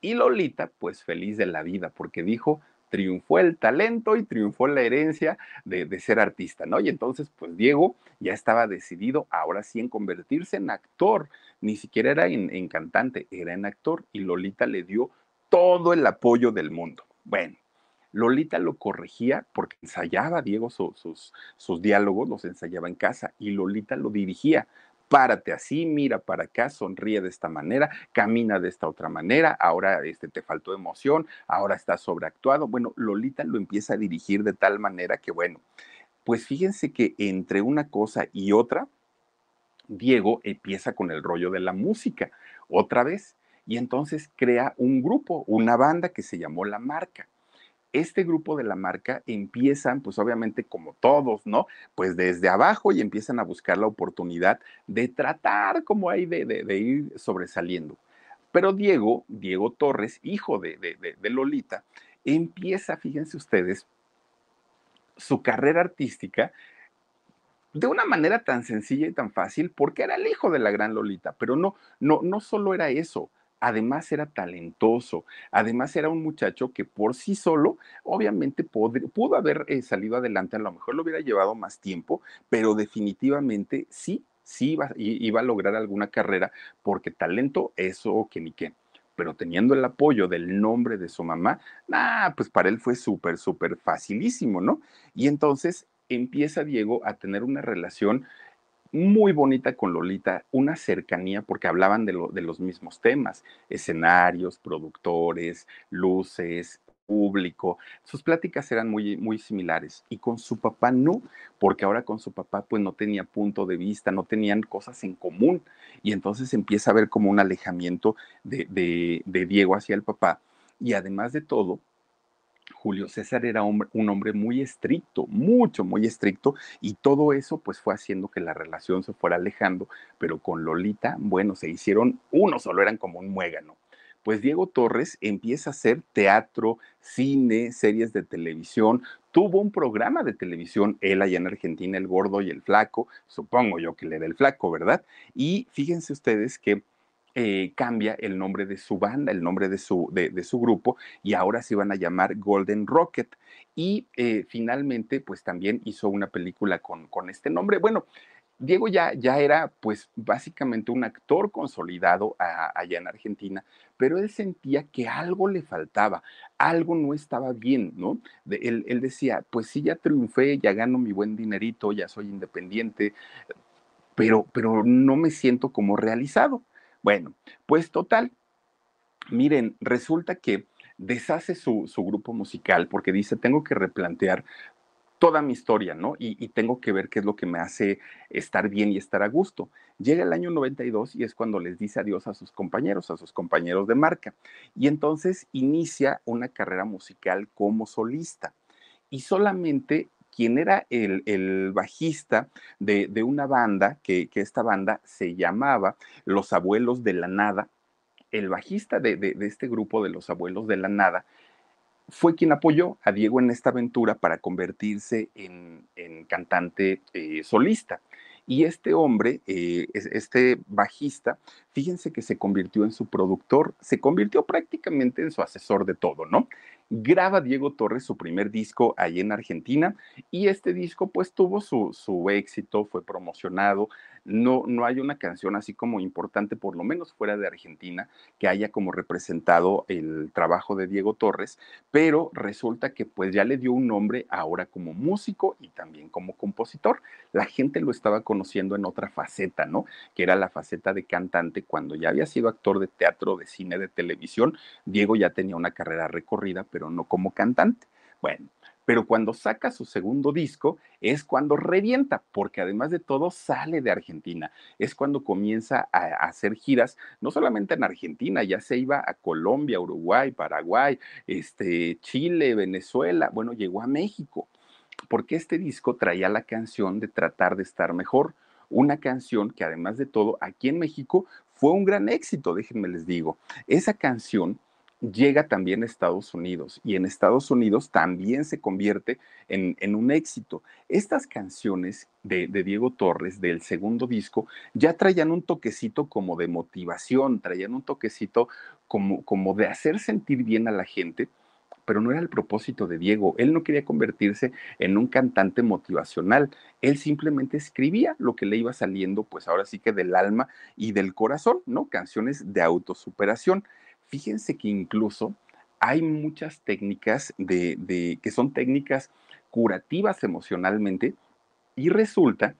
Y Lolita, pues feliz de la vida, porque dijo, triunfó el talento y triunfó la herencia de, ser artista, ¿no? Y entonces, pues Diego ya estaba decidido ahora sí en convertirse en actor, ni siquiera era en, cantante, era en actor y Lolita le dio todo el apoyo del mundo. Bueno, Lolita lo corregía porque ensayaba Diego sus, sus diálogos, los ensayaba en casa y Lolita lo dirigía párate así, mira para acá, sonríe de esta manera, camina de esta otra manera, ahora este, te faltó emoción, ahora estás sobreactuado. Bueno, Lolita lo empieza a dirigir de tal manera que, bueno, pues fíjense que entre una cosa y otra, Diego empieza con el rollo de la música, otra vez, y entonces crea un grupo, una banda que se llamó La Marca este grupo de la marca empiezan, pues obviamente como todos, ¿no? Pues desde abajo y empiezan a buscar la oportunidad de tratar como ahí de, ir sobresaliendo. Pero Diego, Diego Torres, hijo de, de Lolita, empieza, fíjense ustedes, su carrera artística de una manera tan sencilla y tan fácil porque era el hijo de la gran Lolita, pero no, no, no solo era eso. Además era talentoso, además era un muchacho que por sí solo, obviamente pudo haber eh, salido adelante, a lo mejor lo hubiera llevado más tiempo, pero definitivamente sí, sí iba, iba a lograr alguna carrera, porque talento, eso que ni qué pero teniendo el apoyo del nombre de su mamá, nah, pues para él fue súper, súper facilísimo, ¿no? Y entonces empieza Diego a tener una relación muy bonita con Lolita, una cercanía porque hablaban de, los mismos temas, escenarios, productores, luces, público. Sus pláticas eran muy, muy similares y con su papá no, porque ahora con su papá pues no tenía punto de vista, no tenían cosas en común y entonces empieza a ver como un alejamiento de Diego hacia el papá y además de todo, Julio César era un hombre muy estricto, mucho, muy estricto, y todo eso pues fue haciendo que la relación se fuera alejando, pero con Lolita, bueno, se hicieron uno, solo eran como un muégano. Pues Diego Torres empieza a hacer teatro, cine, series de televisión, tuvo un programa de televisión, él allá en Argentina, El Gordo y el Flaco, supongo yo que le era el Flaco, ¿verdad? Y fíjense ustedes que eh, cambia el nombre de su banda, el nombre de su, de, su grupo, y ahora se iban a llamar Golden Rocket. Y eh, finalmente, pues también hizo una película con, con este nombre. Bueno, Diego ya, ya, era pues básicamente un actor consolidado allá en Argentina, pero él sentía que algo le faltaba, algo no estaba bien, ¿no? él, él, decía, pues sí, ya triunfé, ya gano mi buen dinerito, ya soy independiente, pero, pero no me siento como realizado. Bueno, pues total, miren, resulta que deshace su, grupo musical porque dice, tengo que replantear toda mi historia, ¿no? Y, tengo que ver qué es lo que me hace estar bien y estar a gusto. Llega el año 92 y es cuando les dice adiós a sus compañeros, a sus compañeros de marca. Y entonces inicia una carrera musical como solista. Y solamente quien era el, bajista de, una banda, que, esta banda se llamaba Los Abuelos de la Nada. El bajista de, este grupo de Los Abuelos de la Nada fue quien apoyó a Diego en esta aventura para convertirse en, cantante eh, solista. Y este hombre, eh, este bajista, fíjense que se convirtió en su productor, se convirtió prácticamente en su asesor de todo, ¿no? Graba Diego Torres su primer disco ahí en Argentina y este disco pues tuvo su, su éxito, fue promocionado, no, no hay una canción así como importante, por lo menos fuera de Argentina, que haya como representado el trabajo de Diego Torres, pero resulta que pues ya le dio un nombre ahora como músico y también como compositor. La gente lo estaba conociendo en otra faceta, ¿no? Que era la faceta de cantante cuando ya había sido actor de teatro, de cine, de televisión. Diego ya tenía una carrera recorrida, pero no como cantante. Bueno, pero cuando saca su segundo disco es cuando revienta, porque además de todo sale de Argentina. Es cuando comienza a, hacer giras, no solamente en Argentina, ya se iba a Colombia, Uruguay, Paraguay, este, Chile, Venezuela, bueno, llegó a México, porque este disco traía la canción de tratar de estar mejor, una canción que además de todo aquí en México fue un gran éxito, déjenme les digo. Esa canción llega también a Estados Unidos y en Estados Unidos también se convierte en, un éxito. Estas canciones de, Diego Torres del segundo disco ya traían un toquecito como de motivación, traían un toquecito como, como de hacer sentir bien a la gente, pero no era el propósito de Diego. Él no quería convertirse en un cantante motivacional. Él simplemente escribía lo que le iba saliendo, pues ahora sí que del alma y del corazón, ¿no? Canciones de autosuperación. Fíjense que incluso hay muchas técnicas de, que son técnicas curativas emocionalmente y resulta,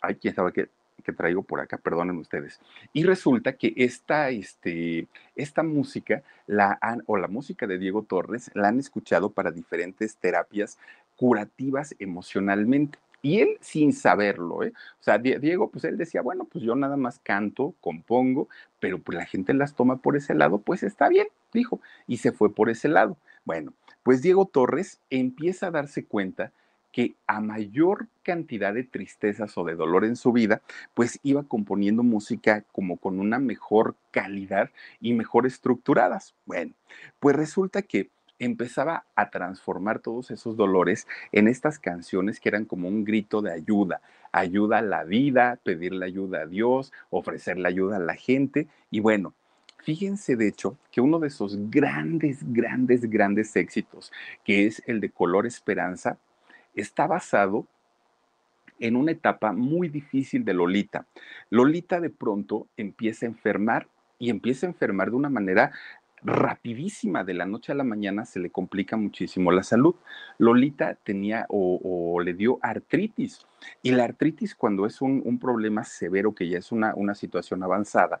ay, quién sabe qué, traigo por acá, perdonen ustedes. Y resulta que esta, este, esta música, la o la música de Diego Torres, la han escuchado para diferentes terapias curativas emocionalmente. Y él sin saberlo, ¿eh? O sea, Diego, pues él decía, bueno, pues yo nada más canto, compongo, pero pues la gente las toma por ese lado, pues está bien, dijo, y se fue por ese lado. Bueno, pues Diego Torres empieza a darse cuenta que a mayor cantidad de tristezas o de dolor en su vida, pues iba componiendo música como con una mejor calidad y mejor estructuradas. Bueno, pues resulta que empezaba a transformar todos esos dolores en estas canciones que eran como un grito de ayuda, ayuda a la vida, pedirle ayuda a Dios, ofrecerle ayuda a la gente. Y bueno, fíjense de hecho que uno de esos grandes, grandes, grandes éxitos, que es el de Color Esperanza, está basado en una etapa muy difícil de Lolita. Lolita de pronto empieza a enfermar y empieza a enfermar de una manera rapidísima, de la noche a la mañana se le complica muchísimo la salud. Lolita tenía o, le dio artritis y la artritis cuando es un, problema severo, que ya es una, una situación avanzada,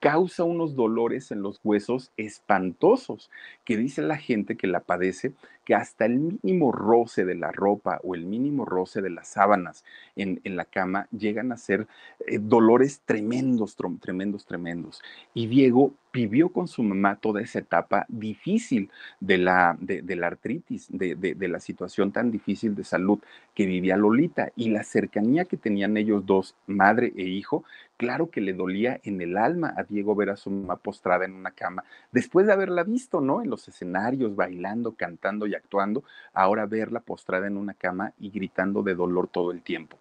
causa unos dolores en los huesos espantosos, que dice la gente que la padece, que hasta el mínimo roce de la ropa o el mínimo roce de las sábanas en, la cama llegan a ser eh, dolores tremendos, tremendos, tremendos. Y Diego vivió con su mamá toda esa etapa difícil de la, de, la artritis, de, de, la situación tan difícil de salud que vivía Lolita y la cercanía que tenían ellos dos, madre e hijo, claro que le dolía en el alma a Diego ver a su mamá postrada en una cama, después de haberla visto, ¿no? En los escenarios, bailando, cantando y actuando, ahora verla postrada en una cama y gritando de dolor todo el tiempo.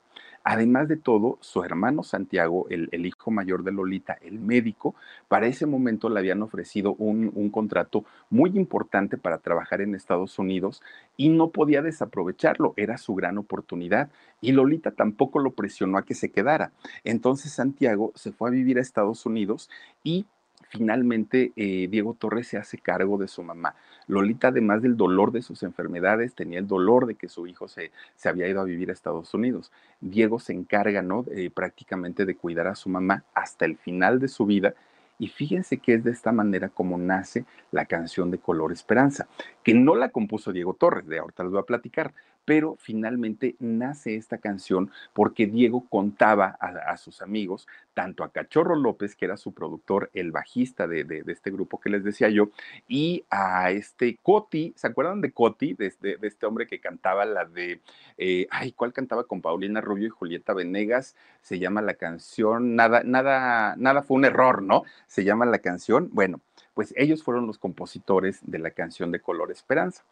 Además de todo, su hermano Santiago, el, hijo mayor de Lolita, el médico, para ese momento le habían ofrecido un, contrato muy importante para trabajar en Estados Unidos y no podía desaprovecharlo, era su gran oportunidad. Y Lolita tampoco lo presionó a que se quedara. Entonces Santiago se fue a vivir a Estados Unidos y finalmente eh, Diego Torres se hace cargo de su mamá. Lolita, además del dolor de sus enfermedades, tenía el dolor de que su hijo se, se había ido a vivir a Estados Unidos. Diego se encarga, ¿no? prácticamente de cuidar a su mamá hasta el final de su vida. Y fíjense que es de esta manera como nace la canción de Color Esperanza, que no la compuso Diego Torres, de ahorita les voy a platicar, pero finalmente nace esta canción porque Diego contaba a, sus amigos, tanto a Cachorro López, que era su productor, el bajista de, este grupo que les decía yo, y a este Coti, ¿se acuerdan de Coti, de, este hombre que cantaba la de, eh, ay, ¿cuál cantaba con Paulina Rubio y Julieta Venegas? Se llama la canción, nada, nada, nada fue un error, ¿no? Se llama la canción, bueno, pues ellos fueron los compositores de la canción de Color Esperanza.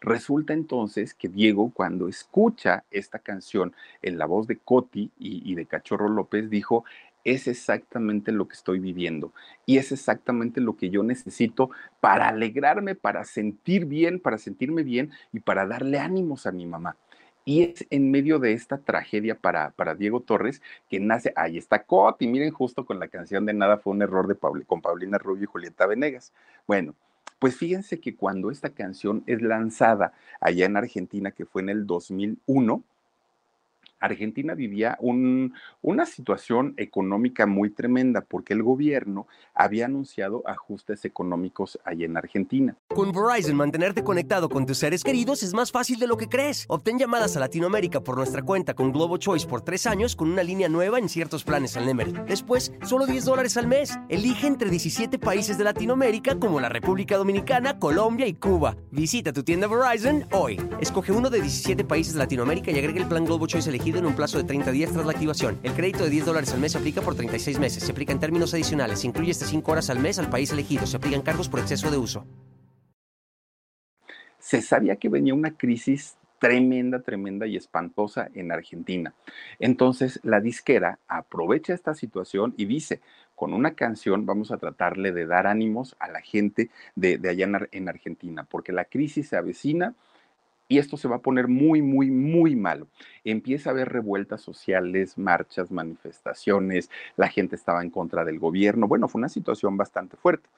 Resulta entonces que Diego, cuando escucha esta canción en la voz de Coti y, de Cachorro López, dijo, es exactamente lo que estoy viviendo y es exactamente lo que yo necesito para alegrarme, para sentir bien, para sentirme bien y para darle ánimos a mi mamá. Y es en medio de esta tragedia para, para Diego Torres que nace, ahí está Coti, miren justo con la canción de Nada fue un error de con Paulina Rubio y Julieta Venegas. Bueno, pues fíjense que cuando esta canción es lanzada allá en Argentina, que fue en el 2001, Argentina vivía una situación económica muy tremenda porque el gobierno había anunciado ajustes económicos allá en Argentina. Con Verizon, mantenerte conectado con tus seres queridos es más fácil de lo que crees. Obtén llamadas a Latinoamérica por nuestra cuenta con Globo Choice por tres años con una línea nueva en ciertos planes al Nemer. Después, solo 10 dólares al mes. Elige entre 17 países de Latinoamérica como la República Dominicana, Colombia y Cuba. Visita tu tienda Verizon hoy. Escoge uno de 17 países de Latinoamérica y agrega el plan Globo Choice elegido en un plazo de 30 días tras la activación. El crédito de 10 dólares al mes se aplica por 36 meses. Se aplica en términos adicionales. Se incluye hasta 5 horas al mes al país elegido. Se aplican cargos por exceso de uso. Se sabía que venía una crisis tremenda, tremenda y espantosa en Argentina. Entonces la disquera aprovecha esta situación y dice, con una canción vamos a tratarle de dar ánimos a la gente de, allá en Argentina, porque la crisis se avecina y esto se va a poner muy, muy, muy malo. Empieza a haber revueltas sociales, marchas, manifestaciones, la gente estaba en contra del gobierno. Bueno, fue una situación bastante fuerte.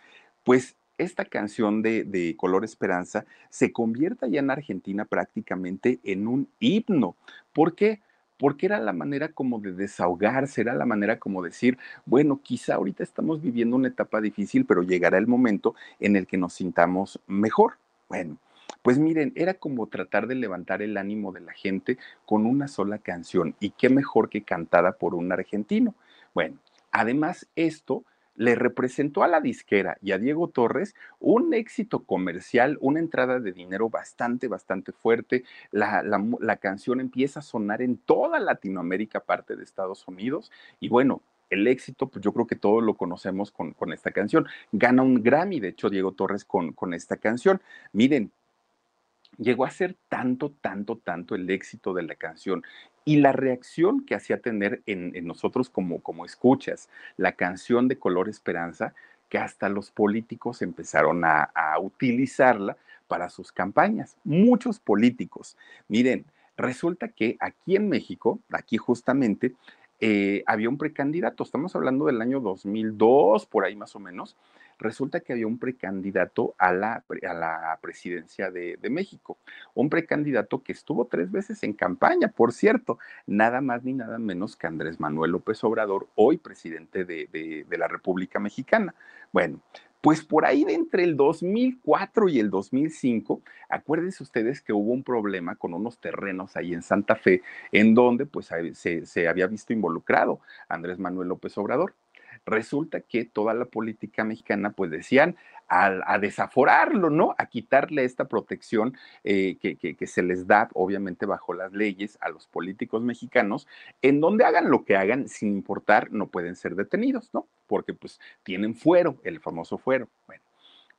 Pues esta canción de, Color Esperanza se convierte ya en Argentina prácticamente en un himno. ¿Por qué? Porque era la manera como de desahogarse, era la manera como decir, bueno, quizá ahorita estamos viviendo una etapa difícil, pero llegará el momento en el que nos sintamos mejor. Bueno, pues miren, era como tratar de levantar el ánimo de la gente con una sola canción y qué mejor que cantada por un argentino. Bueno, además esto le representó a la disquera y a Diego Torres un éxito comercial, una entrada de dinero bastante, bastante fuerte. La, la, canción empieza a sonar en toda Latinoamérica, parte de Estados Unidos, y bueno, el éxito, pues yo creo que todos lo conocemos con, esta canción. Gana un Grammy, de hecho, Diego Torres con, con esta canción. Miren, llegó a ser tanto, tanto, tanto el éxito de la canción y la reacción que hacía tener en, nosotros como, como escuchas la canción de Color Esperanza, que hasta los políticos empezaron a, a utilizarla para sus campañas. Muchos políticos. Miren, resulta que aquí en México, aquí justamente, eh, había un precandidato, estamos hablando del año 2002, por ahí más o menos, resulta que había un precandidato a la, a la presidencia de, México, un precandidato que estuvo tres veces en campaña, por cierto, nada más ni nada menos que Andrés Manuel López Obrador, hoy presidente de, de la República Mexicana. Bueno, pues por ahí de entre el 2004 y el 2005, acuérdense ustedes que hubo un problema con unos terrenos ahí en Santa Fe, en donde pues se, había visto involucrado Andrés Manuel López Obrador. Resulta que toda la política mexicana pues decían, a, desaforarlo, ¿no? A quitarle esta protección eh, que, se les da, obviamente, bajo las leyes a los políticos mexicanos, en donde hagan lo que hagan, sin importar, no pueden ser detenidos, ¿no? Porque pues tienen fuero, el famoso fuero. Bueno,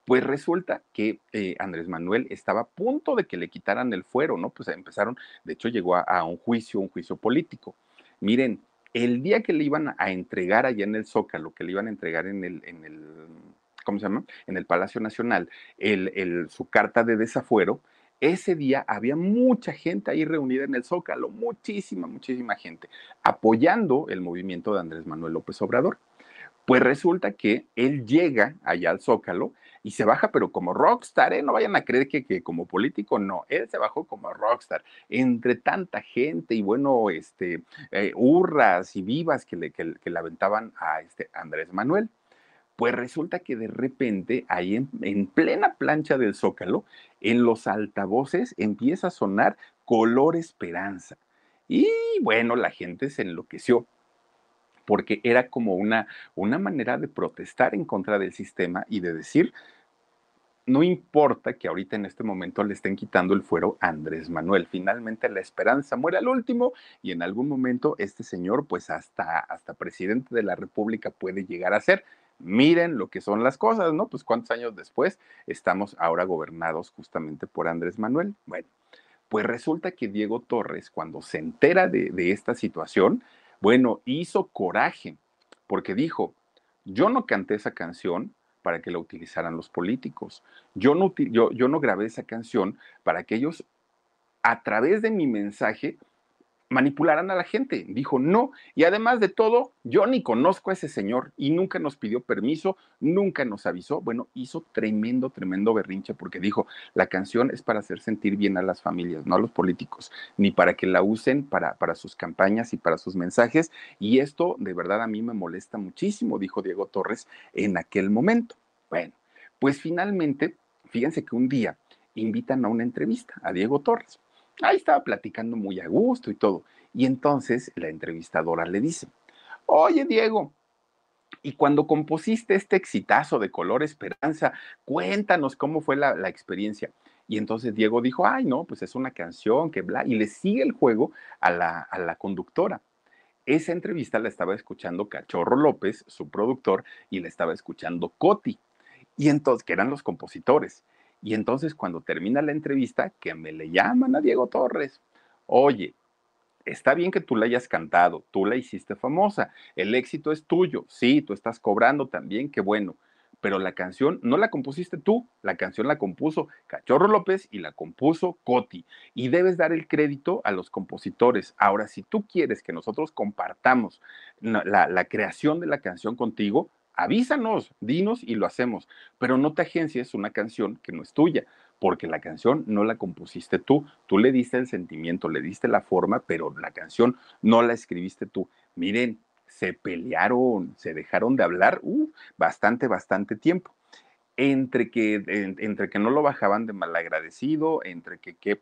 pues resulta que eh, Andrés Manuel estaba a punto de que le quitaran el fuero, ¿no? Pues empezaron, de hecho llegó a, un juicio, un juicio político. Miren, el día que le iban a entregar allá en el Zócalo, que le iban a entregar en el, en el ¿cómo se llama? En el Palacio Nacional, su carta de desafuero, ese día había mucha gente ahí reunida en el Zócalo, muchísima, muchísima gente, apoyando el movimiento de Andrés Manuel López Obrador. Pues resulta que él llega allá al Zócalo y se baja, pero como rockstar, ¿eh? No vayan a creer que, como político, no, él se bajó como rockstar, entre tanta gente y bueno, este, eh, hurras y vivas que le, que, que aventaban a este Andrés Manuel. Pues resulta que de repente, ahí en, plena plancha del Zócalo, en los altavoces empieza a sonar color esperanza. Y bueno, la gente se enloqueció porque era como una, una manera de protestar en contra del sistema y de decir, no importa que ahorita en este momento le estén quitando el fuero a Andrés Manuel. Finalmente la esperanza muere al último y en algún momento este señor, pues hasta, hasta presidente de la República puede llegar a ser miren lo que son las cosas, ¿no? Pues cuántos años después estamos ahora gobernados justamente por Andrés Manuel. Bueno, pues resulta que Diego Torres, cuando se entera de, esta situación, bueno, hizo coraje, porque dijo, yo no canté esa canción para que la utilizaran los políticos, yo no, yo, yo no grabé esa canción para que ellos, a través de mi mensaje, manipularan a la gente. Dijo no. Y además de todo, yo ni conozco a ese señor y nunca nos pidió permiso, nunca nos avisó. Bueno, hizo tremendo, tremendo berrinche porque dijo, la canción es para hacer sentir bien a las familias, no a los políticos, ni para que la usen para, para sus campañas y para sus mensajes. Y esto de verdad a mí me molesta muchísimo, dijo Diego Torres en aquel momento. Bueno, pues finalmente, fíjense que un día invitan a una entrevista a Diego Torres Ahí estaba platicando muy a gusto y todo. Y entonces la entrevistadora le dice, oye Diego, y cuando compusiste este exitazo de color esperanza, cuéntanos cómo fue la, experiencia. Y entonces Diego dijo, ay, no, pues es una canción que bla, y le sigue el juego a la, a la conductora. Esa entrevista la estaba escuchando Cachorro López, su productor, y la estaba escuchando Coti, y entonces, que eran los compositores. Y entonces cuando termina la entrevista, que me le llaman a Diego Torres, oye, está bien que tú la hayas cantado, tú la hiciste famosa, el éxito es tuyo, sí, tú estás cobrando también, qué bueno, pero la canción no la compusiste tú, la canción la compuso Cachorro López y la compuso Coti. Y debes dar el crédito a los compositores. Ahora, si tú quieres que nosotros compartamos la, la creación de la canción contigo, avísanos, dinos y lo hacemos, pero no te agencies una canción que no es tuya, porque la canción no la compusiste tú, tú le diste el sentimiento, le diste la forma, pero la canción no la escribiste tú. Miren, se pelearon, se dejaron de hablar uh, bastante, bastante tiempo. Entre que, entre que no lo bajaban de malagradecido, entre que, que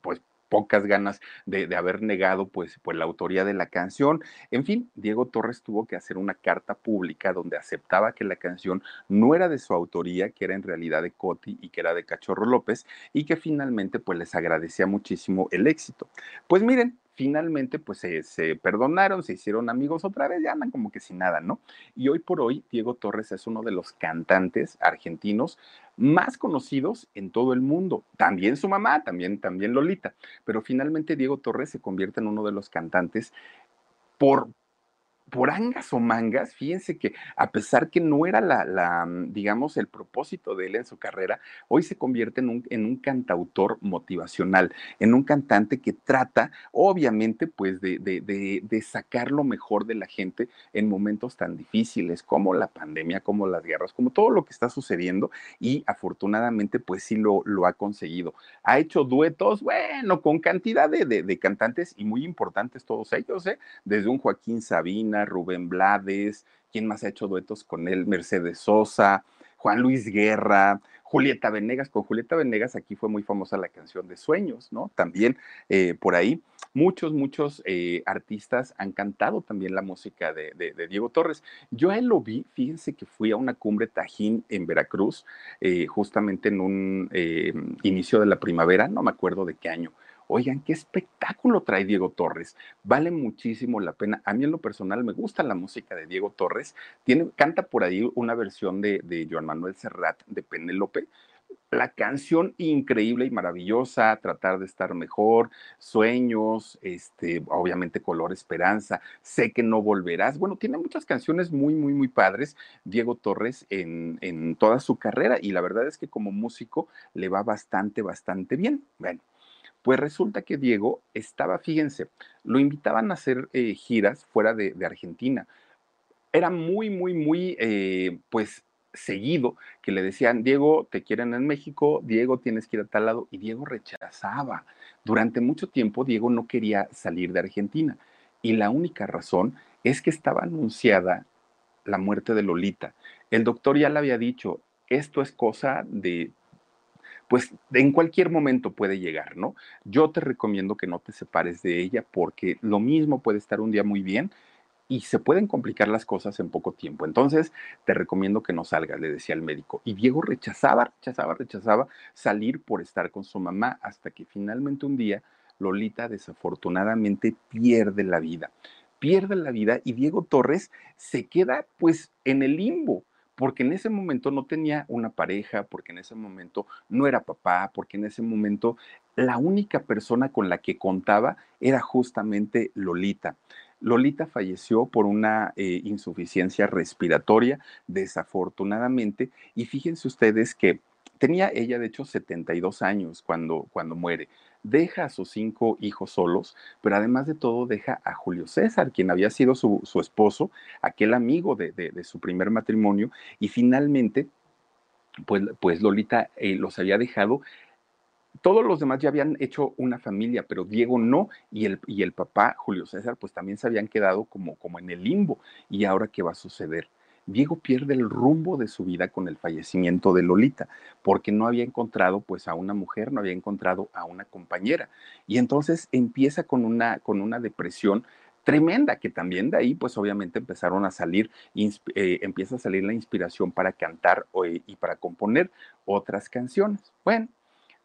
pues pocas ganas de, haber negado pues, pues la autoría de la canción. En fin, Diego Torres tuvo que hacer una carta pública donde aceptaba que la canción no era de su autoría, que era en realidad de Coti y que era de Cachorro López y que finalmente pues les agradecía muchísimo el éxito. Pues miren, finalmente pues se, perdonaron, se hicieron amigos otra vez, ya andan como que sin nada, ¿no? Y hoy por hoy Diego Torres es uno de los cantantes argentinos más conocidos en todo el mundo. También su mamá, también, también Lolita. Pero finalmente Diego Torres se convierte en uno de los cantantes por, por angas o mangas, fíjense que a pesar que no era la, mm, digamos, el propósito de él en su carrera, hoy se convierte en un, en un cantautor motivacional, en un cantante que trata, obviamente, pues de, de, de, sacar lo mejor de la gente en momentos tan difíciles como la pandemia, como las guerras, como todo lo que está sucediendo y afortunadamente, pues sí lo, lo ha conseguido. Ha hecho duetos, bueno, con cantidad de, cantantes y muy importantes todos ellos, ¿eh? desde un Joaquín Sabina, Rubén Blades, ¿quién más ha hecho duetos con él? Mercedes Sosa, Juan Luis Guerra, Julieta Venegas. Con Julieta Venegas aquí fue muy famosa la canción de Sueños, ¿no? También eh, por ahí muchos, muchos eh, artistas han cantado también la música de, Diego Torres. Yo a él lo vi, fíjense que fui a una cumbre Tajín en Veracruz, eh, justamente en un inicio de la primavera, no me acuerdo de qué año Oigan, qué espectáculo trae Diego Torres. Vale muchísimo la pena. A mí en lo personal me gusta la música de Diego Torres. Canta por ahí una versión de, de Joan Manuel Serrat de Penélope. La canción increíble y maravillosa, tratar de estar mejor, sueños, este, obviamente color esperanza, sé que no volverás. Bueno, tiene muchas canciones muy, muy, muy padres, Diego Torres, en, en toda su carrera y la verdad es que como músico le va bastante, bastante bien. Bueno, pues resulta que Diego estaba, fíjense, lo invitaban a hacer eh, giras fuera de, Argentina. Era muy, muy, muy, eh, pues seguido que le decían, Diego, te quieren en México, Diego, tienes que ir a tal lado, y Diego rechazaba. Durante mucho tiempo, Diego no quería salir de Argentina, y la única razón es que estaba anunciada la muerte de Lolita. El doctor ya le había dicho, esto es cosa de pues en cualquier momento puede llegar, ¿no? Yo te recomiendo que no te separes de ella porque lo mismo puede estar un día muy bien y se pueden complicar las cosas en poco tiempo. Entonces, te recomiendo que no salgas, le decía el médico. Y Diego rechazaba, rechazaba, rechazaba salir por estar con su mamá hasta que finalmente un día Lolita desafortunadamente pierde la vida. Pierde la vida y Diego Torres se queda pues en el limbo porque en ese momento no tenía una pareja, porque en ese momento no era papá, porque en ese momento la única persona con la que contaba era justamente Lolita. Lolita falleció por una eh, insuficiencia respiratoria, desafortunadamente, y fíjense ustedes que tenía ella, de hecho, 72 años cuando, cuando muere deja a sus cinco hijos solos, pero además de todo deja a Julio César, quien había sido su, esposo, aquel amigo de, su primer matrimonio, y finalmente, pues, pues Lolita eh, los había dejado. Todos los demás ya habían hecho una familia, pero Diego no, y el, y el papá, Julio César, pues también se habían quedado como, como en el limbo. ¿Y ahora qué va a suceder? Diego pierde el rumbo de su vida con el fallecimiento de Lolita, porque no había encontrado pues a una mujer, no había encontrado a una compañera. Y entonces empieza con una, con una depresión tremenda, que también de ahí pues obviamente empezaron a salir, eh, empieza a salir la inspiración para cantar eh, y para componer otras canciones. Bueno,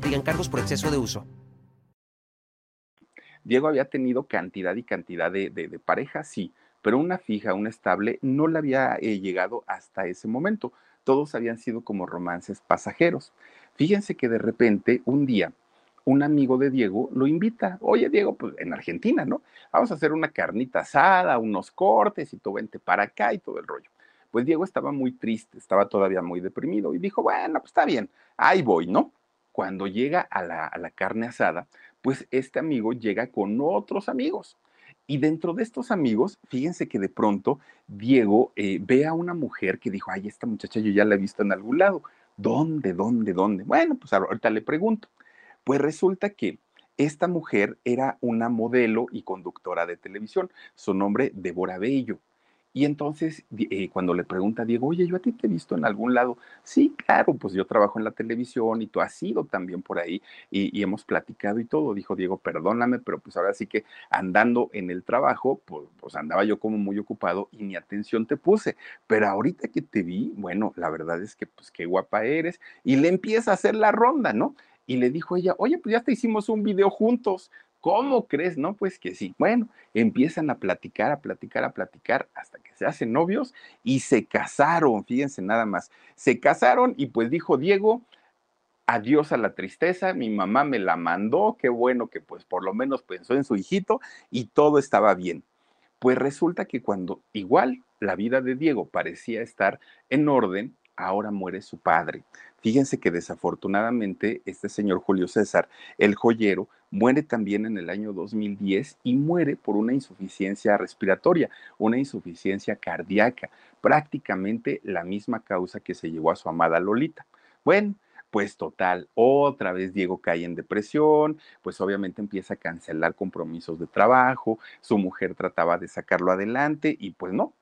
aplican cargos por exceso de uso. Diego había tenido cantidad y cantidad de, parejas, sí, pero una fija, una estable, no le había eh, llegado hasta ese momento. Todos habían sido como romances pasajeros. Fíjense que de repente, un día, un amigo de Diego lo invita. Oye, Diego, pues en Argentina, ¿no? Vamos a hacer una carnita asada, unos cortes y tú vente para acá y todo el rollo. Pues Diego estaba muy triste, estaba todavía muy deprimido y dijo, bueno, pues está bien, ahí voy, ¿no? Cuando llega a la, carne asada, pues este amigo llega con otros amigos. Y dentro de estos amigos, fíjense que de pronto Diego eh, ve a una mujer que dijo, ay, esta muchacha yo ya la he visto en algún lado. ¿Dónde, dónde, dónde? Bueno, pues ahorita le pregunto. Pues resulta que esta mujer era una modelo y conductora de televisión. Su nombre, Débora Bello. Y entonces, eh, cuando le pregunta a Diego, oye, yo a ti te he visto en algún lado. Sí, claro, pues yo trabajo en la televisión y tú has ido también por ahí y, hemos platicado y todo. Dijo Diego, perdóname, pero pues ahora sí que andando en el trabajo, pues, pues andaba yo como muy ocupado y ni atención te puse. Pero ahorita que te vi, bueno, la verdad es que pues qué guapa eres. Y le empieza a hacer la ronda, ¿no? Y le dijo ella, oye, pues ya te hicimos un video juntos. ¿Cómo crees? No, pues que sí. Bueno, empiezan a platicar, a platicar, a platicar hasta que se hacen novios y se casaron, fíjense nada más. Se casaron y pues dijo Diego, adiós a la tristeza, mi mamá me la mandó, qué bueno que pues por lo menos pensó en su hijito y todo estaba bien. Pues resulta que cuando igual la vida de Diego parecía estar en orden, ahora muere su padre. Fíjense que desafortunadamente este señor Julio César, el joyero, muere también en el año 2010 y muere por una insuficiencia respiratoria, una insuficiencia cardíaca, prácticamente la misma causa que se llevó a su amada Lolita. Bueno, pues total, otra vez Diego cae en depresión, pues obviamente empieza a cancelar compromisos de trabajo, su mujer trataba de sacarlo adelante y pues no,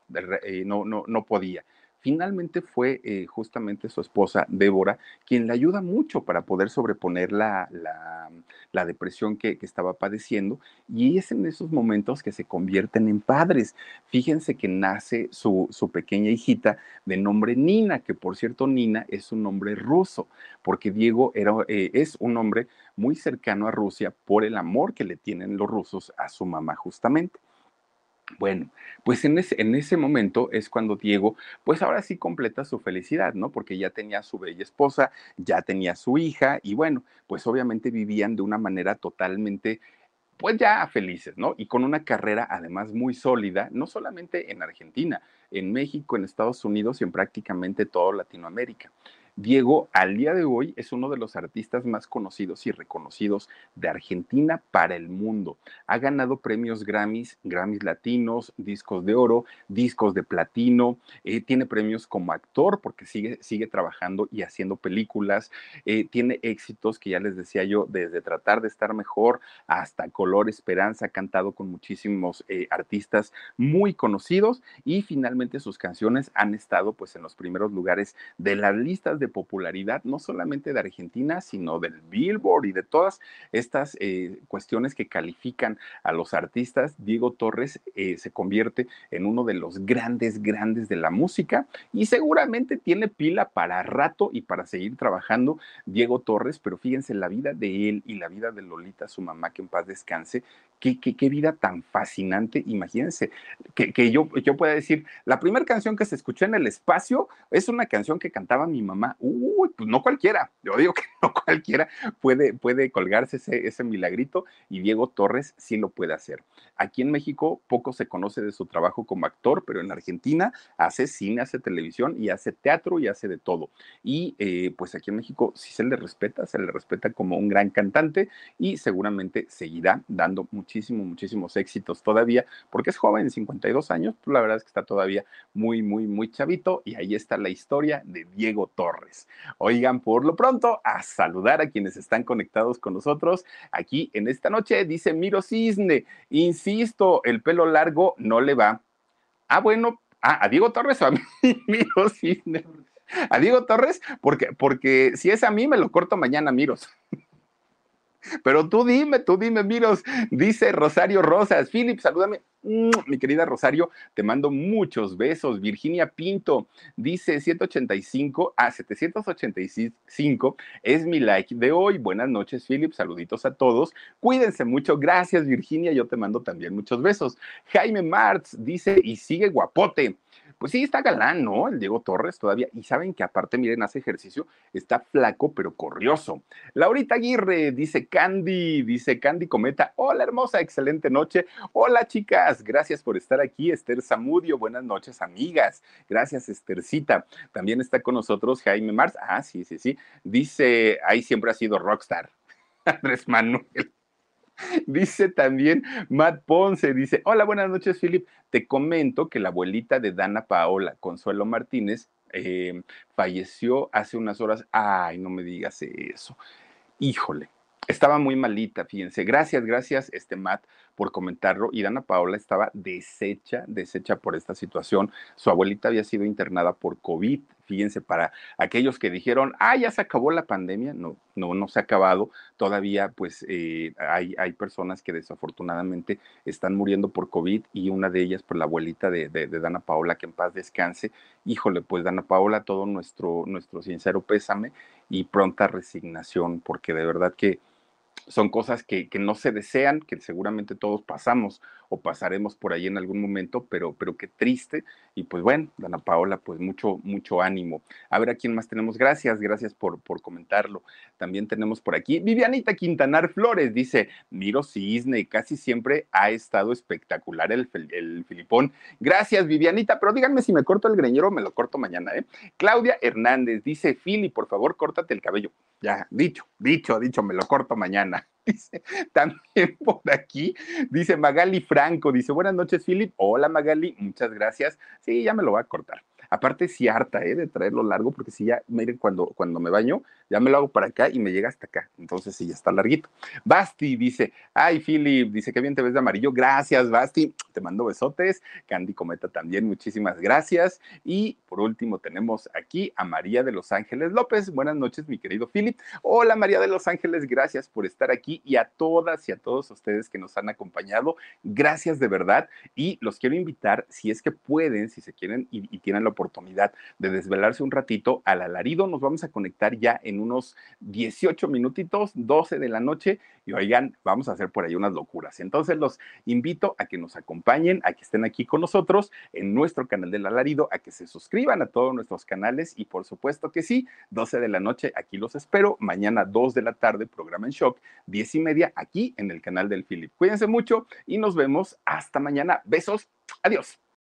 eh, no, no, no podía. Finalmente fue eh, justamente su esposa, Débora, quien le ayuda mucho para poder sobreponer la, la, depresión que, estaba padeciendo y es en esos momentos que se convierten en padres. Fíjense que nace su, su pequeña hijita de nombre Nina, que por cierto Nina es un nombre ruso, porque Diego era, eh, es un hombre muy cercano a Rusia por el amor que le tienen los rusos a su mamá justamente. Bueno, pues en ese, en ese momento es cuando Diego, pues ahora sí completa su felicidad, ¿no? Porque ya tenía su bella esposa, ya tenía su hija y bueno, pues obviamente vivían de una manera totalmente pues ya felices, ¿no? Y con una carrera además muy sólida, no solamente en Argentina, en México, en Estados Unidos y en prácticamente toda Latinoamérica. Diego al día de hoy es uno de los artistas más conocidos y reconocidos de Argentina para el mundo. Ha ganado premios Grammys, Grammys latinos, discos de oro, discos de platino, eh, tiene premios como actor porque sigue, sigue trabajando y haciendo películas, eh, tiene éxitos que ya les decía yo, desde tratar de estar mejor hasta Color Esperanza, ha cantado con muchísimos eh, artistas muy conocidos y finalmente sus canciones han estado pues en los primeros lugares de las listas de popularidad, no solamente de Argentina, sino del Billboard y de todas estas eh, cuestiones que califican a los artistas. Diego Torres eh, se convierte en uno de los grandes, grandes de la música y seguramente tiene pila para rato y para seguir trabajando Diego Torres, pero fíjense la vida de él y la vida de Lolita, su mamá, que en paz descanse, Qué, vida tan fascinante, imagínense, que, yo, pueda decir, la primera canción que se escuchó en el espacio es una canción que cantaba mi mamá, uy, pues no cualquiera, yo digo que [LAUGHS] no cualquiera puede, puede colgarse ese, milagrito y Diego Torres sí lo puede hacer. Aquí en México poco se conoce de su trabajo como actor, pero en Argentina hace cine, hace televisión y hace teatro y hace de todo. Y eh, pues aquí en México sí se le respeta, se le respeta como un gran cantante y seguramente seguirá dando muchísimos, muchísimos éxitos todavía, porque es joven, 52 años, pues la verdad es que está todavía muy, muy, muy chavito y ahí está la historia de Diego Torres. Oigan, por lo pronto, a saludar a quienes están conectados con nosotros aquí en esta noche, dice Miro Cisne, insisto, el pelo largo no le va. Ah, bueno, ah, a Diego Torres o [LAUGHS] a mí, Miro Cisne. A Diego Torres, porque, porque si es a mí, me lo corto mañana, Miros. Pero tú dime, tú dime, Miros, dice Rosario Rosas, Philip, salúdame, mm, mi querida Rosario, te mando muchos besos. Virginia Pinto dice 185 a 785 es mi like de hoy. Buenas noches, Philip, saluditos a todos. Cuídense mucho, gracias, Virginia, yo te mando también muchos besos. Jaime Martz dice y sigue guapote pues sí, está galán, ¿no? El Diego Torres todavía. Y saben que aparte, miren, hace ejercicio, está flaco, pero corrioso. Laurita Aguirre, dice Candy, dice Candy Cometa. Hola, hermosa, excelente noche. Hola, chicas, gracias por estar aquí. Esther Zamudio, buenas noches, amigas. Gracias, Esthercita. También está con nosotros Jaime Mars. Ah, sí, sí, sí. Dice, ahí siempre ha sido rockstar. [LAUGHS] Andrés Manuel. [LAUGHS] Dice también Matt Ponce, dice, hola, buenas noches, Philip. Te comento que la abuelita de Dana Paola, Consuelo Martínez, eh, falleció hace unas horas. Ay, no me digas eso. Híjole, estaba muy malita, fíjense. Gracias, gracias, este Matt, por comentarlo. Y Dana Paola estaba deshecha, deshecha por esta situación. Su abuelita había sido internada por COVID. Fíjense, para aquellos que dijeron, ah, ya se acabó la pandemia. No, no, no se ha acabado. Todavía, pues, eh, hay, hay personas que desafortunadamente están muriendo por COVID y una de ellas, pues, la abuelita de, de, de Dana Paola, que en paz descanse. Híjole, pues, Dana Paola, todo nuestro, nuestro sincero pésame y pronta resignación, porque de verdad que son cosas que, que, no se desean, que seguramente todos pasamos o pasaremos por ahí en algún momento, pero, pero qué triste. Y pues bueno, Dana Paola, pues mucho, mucho ánimo. A ver a quién más tenemos. Gracias, gracias por, por comentarlo. También tenemos por aquí Vivianita Quintanar Flores, dice, Miro Cisne, casi siempre ha estado espectacular el, el Filipón. Gracias, Vivianita, pero díganme si me corto el greñero, me lo corto mañana, ¿eh? Claudia Hernández dice, Fili, por favor, córtate el cabello. Ya, dicho, dicho, dicho, me lo corto mañana. [LAUGHS] Dice, también por aquí, dice Magali Franco, dice, buenas noches, Philip. Hola, Magali, muchas gracias. Sí, ya me lo voy a cortar. Aparte, sí harta, ¿eh? De traerlo largo, porque si ya, miren, cuando, cuando me baño, ya me lo hago para acá y me llega hasta acá. Entonces, sí, ya está larguito. Basti dice, ay, Philip, dice, qué bien te ves de amarillo. Gracias, Basti. Te mando besotes. Candy Cometa también, muchísimas gracias. Y por último, tenemos aquí a María de Los Ángeles López. Buenas noches, mi querido Philip. Hola, María de Los Ángeles, gracias por estar aquí y a todas y a todos ustedes que nos han acompañado. Gracias de verdad. Y los quiero invitar, si es que pueden, si se quieren y, y tienen la oportunidad de desvelarse un ratito al alarido, nos vamos a conectar ya en unos 18 minutitos, 12 de la noche, y oigan, vamos a hacer por ahí unas locuras. Entonces los invito a que nos acompañen, a que estén aquí con nosotros en nuestro canal del alarido, a que se suscriban a todos nuestros canales y por supuesto que sí, 12 de la noche, aquí los espero. Mañana 2 de la tarde, programa en shock, 10 y media, aquí en el canal del Philip. Cuídense mucho y nos vemos hasta mañana. Besos, adiós.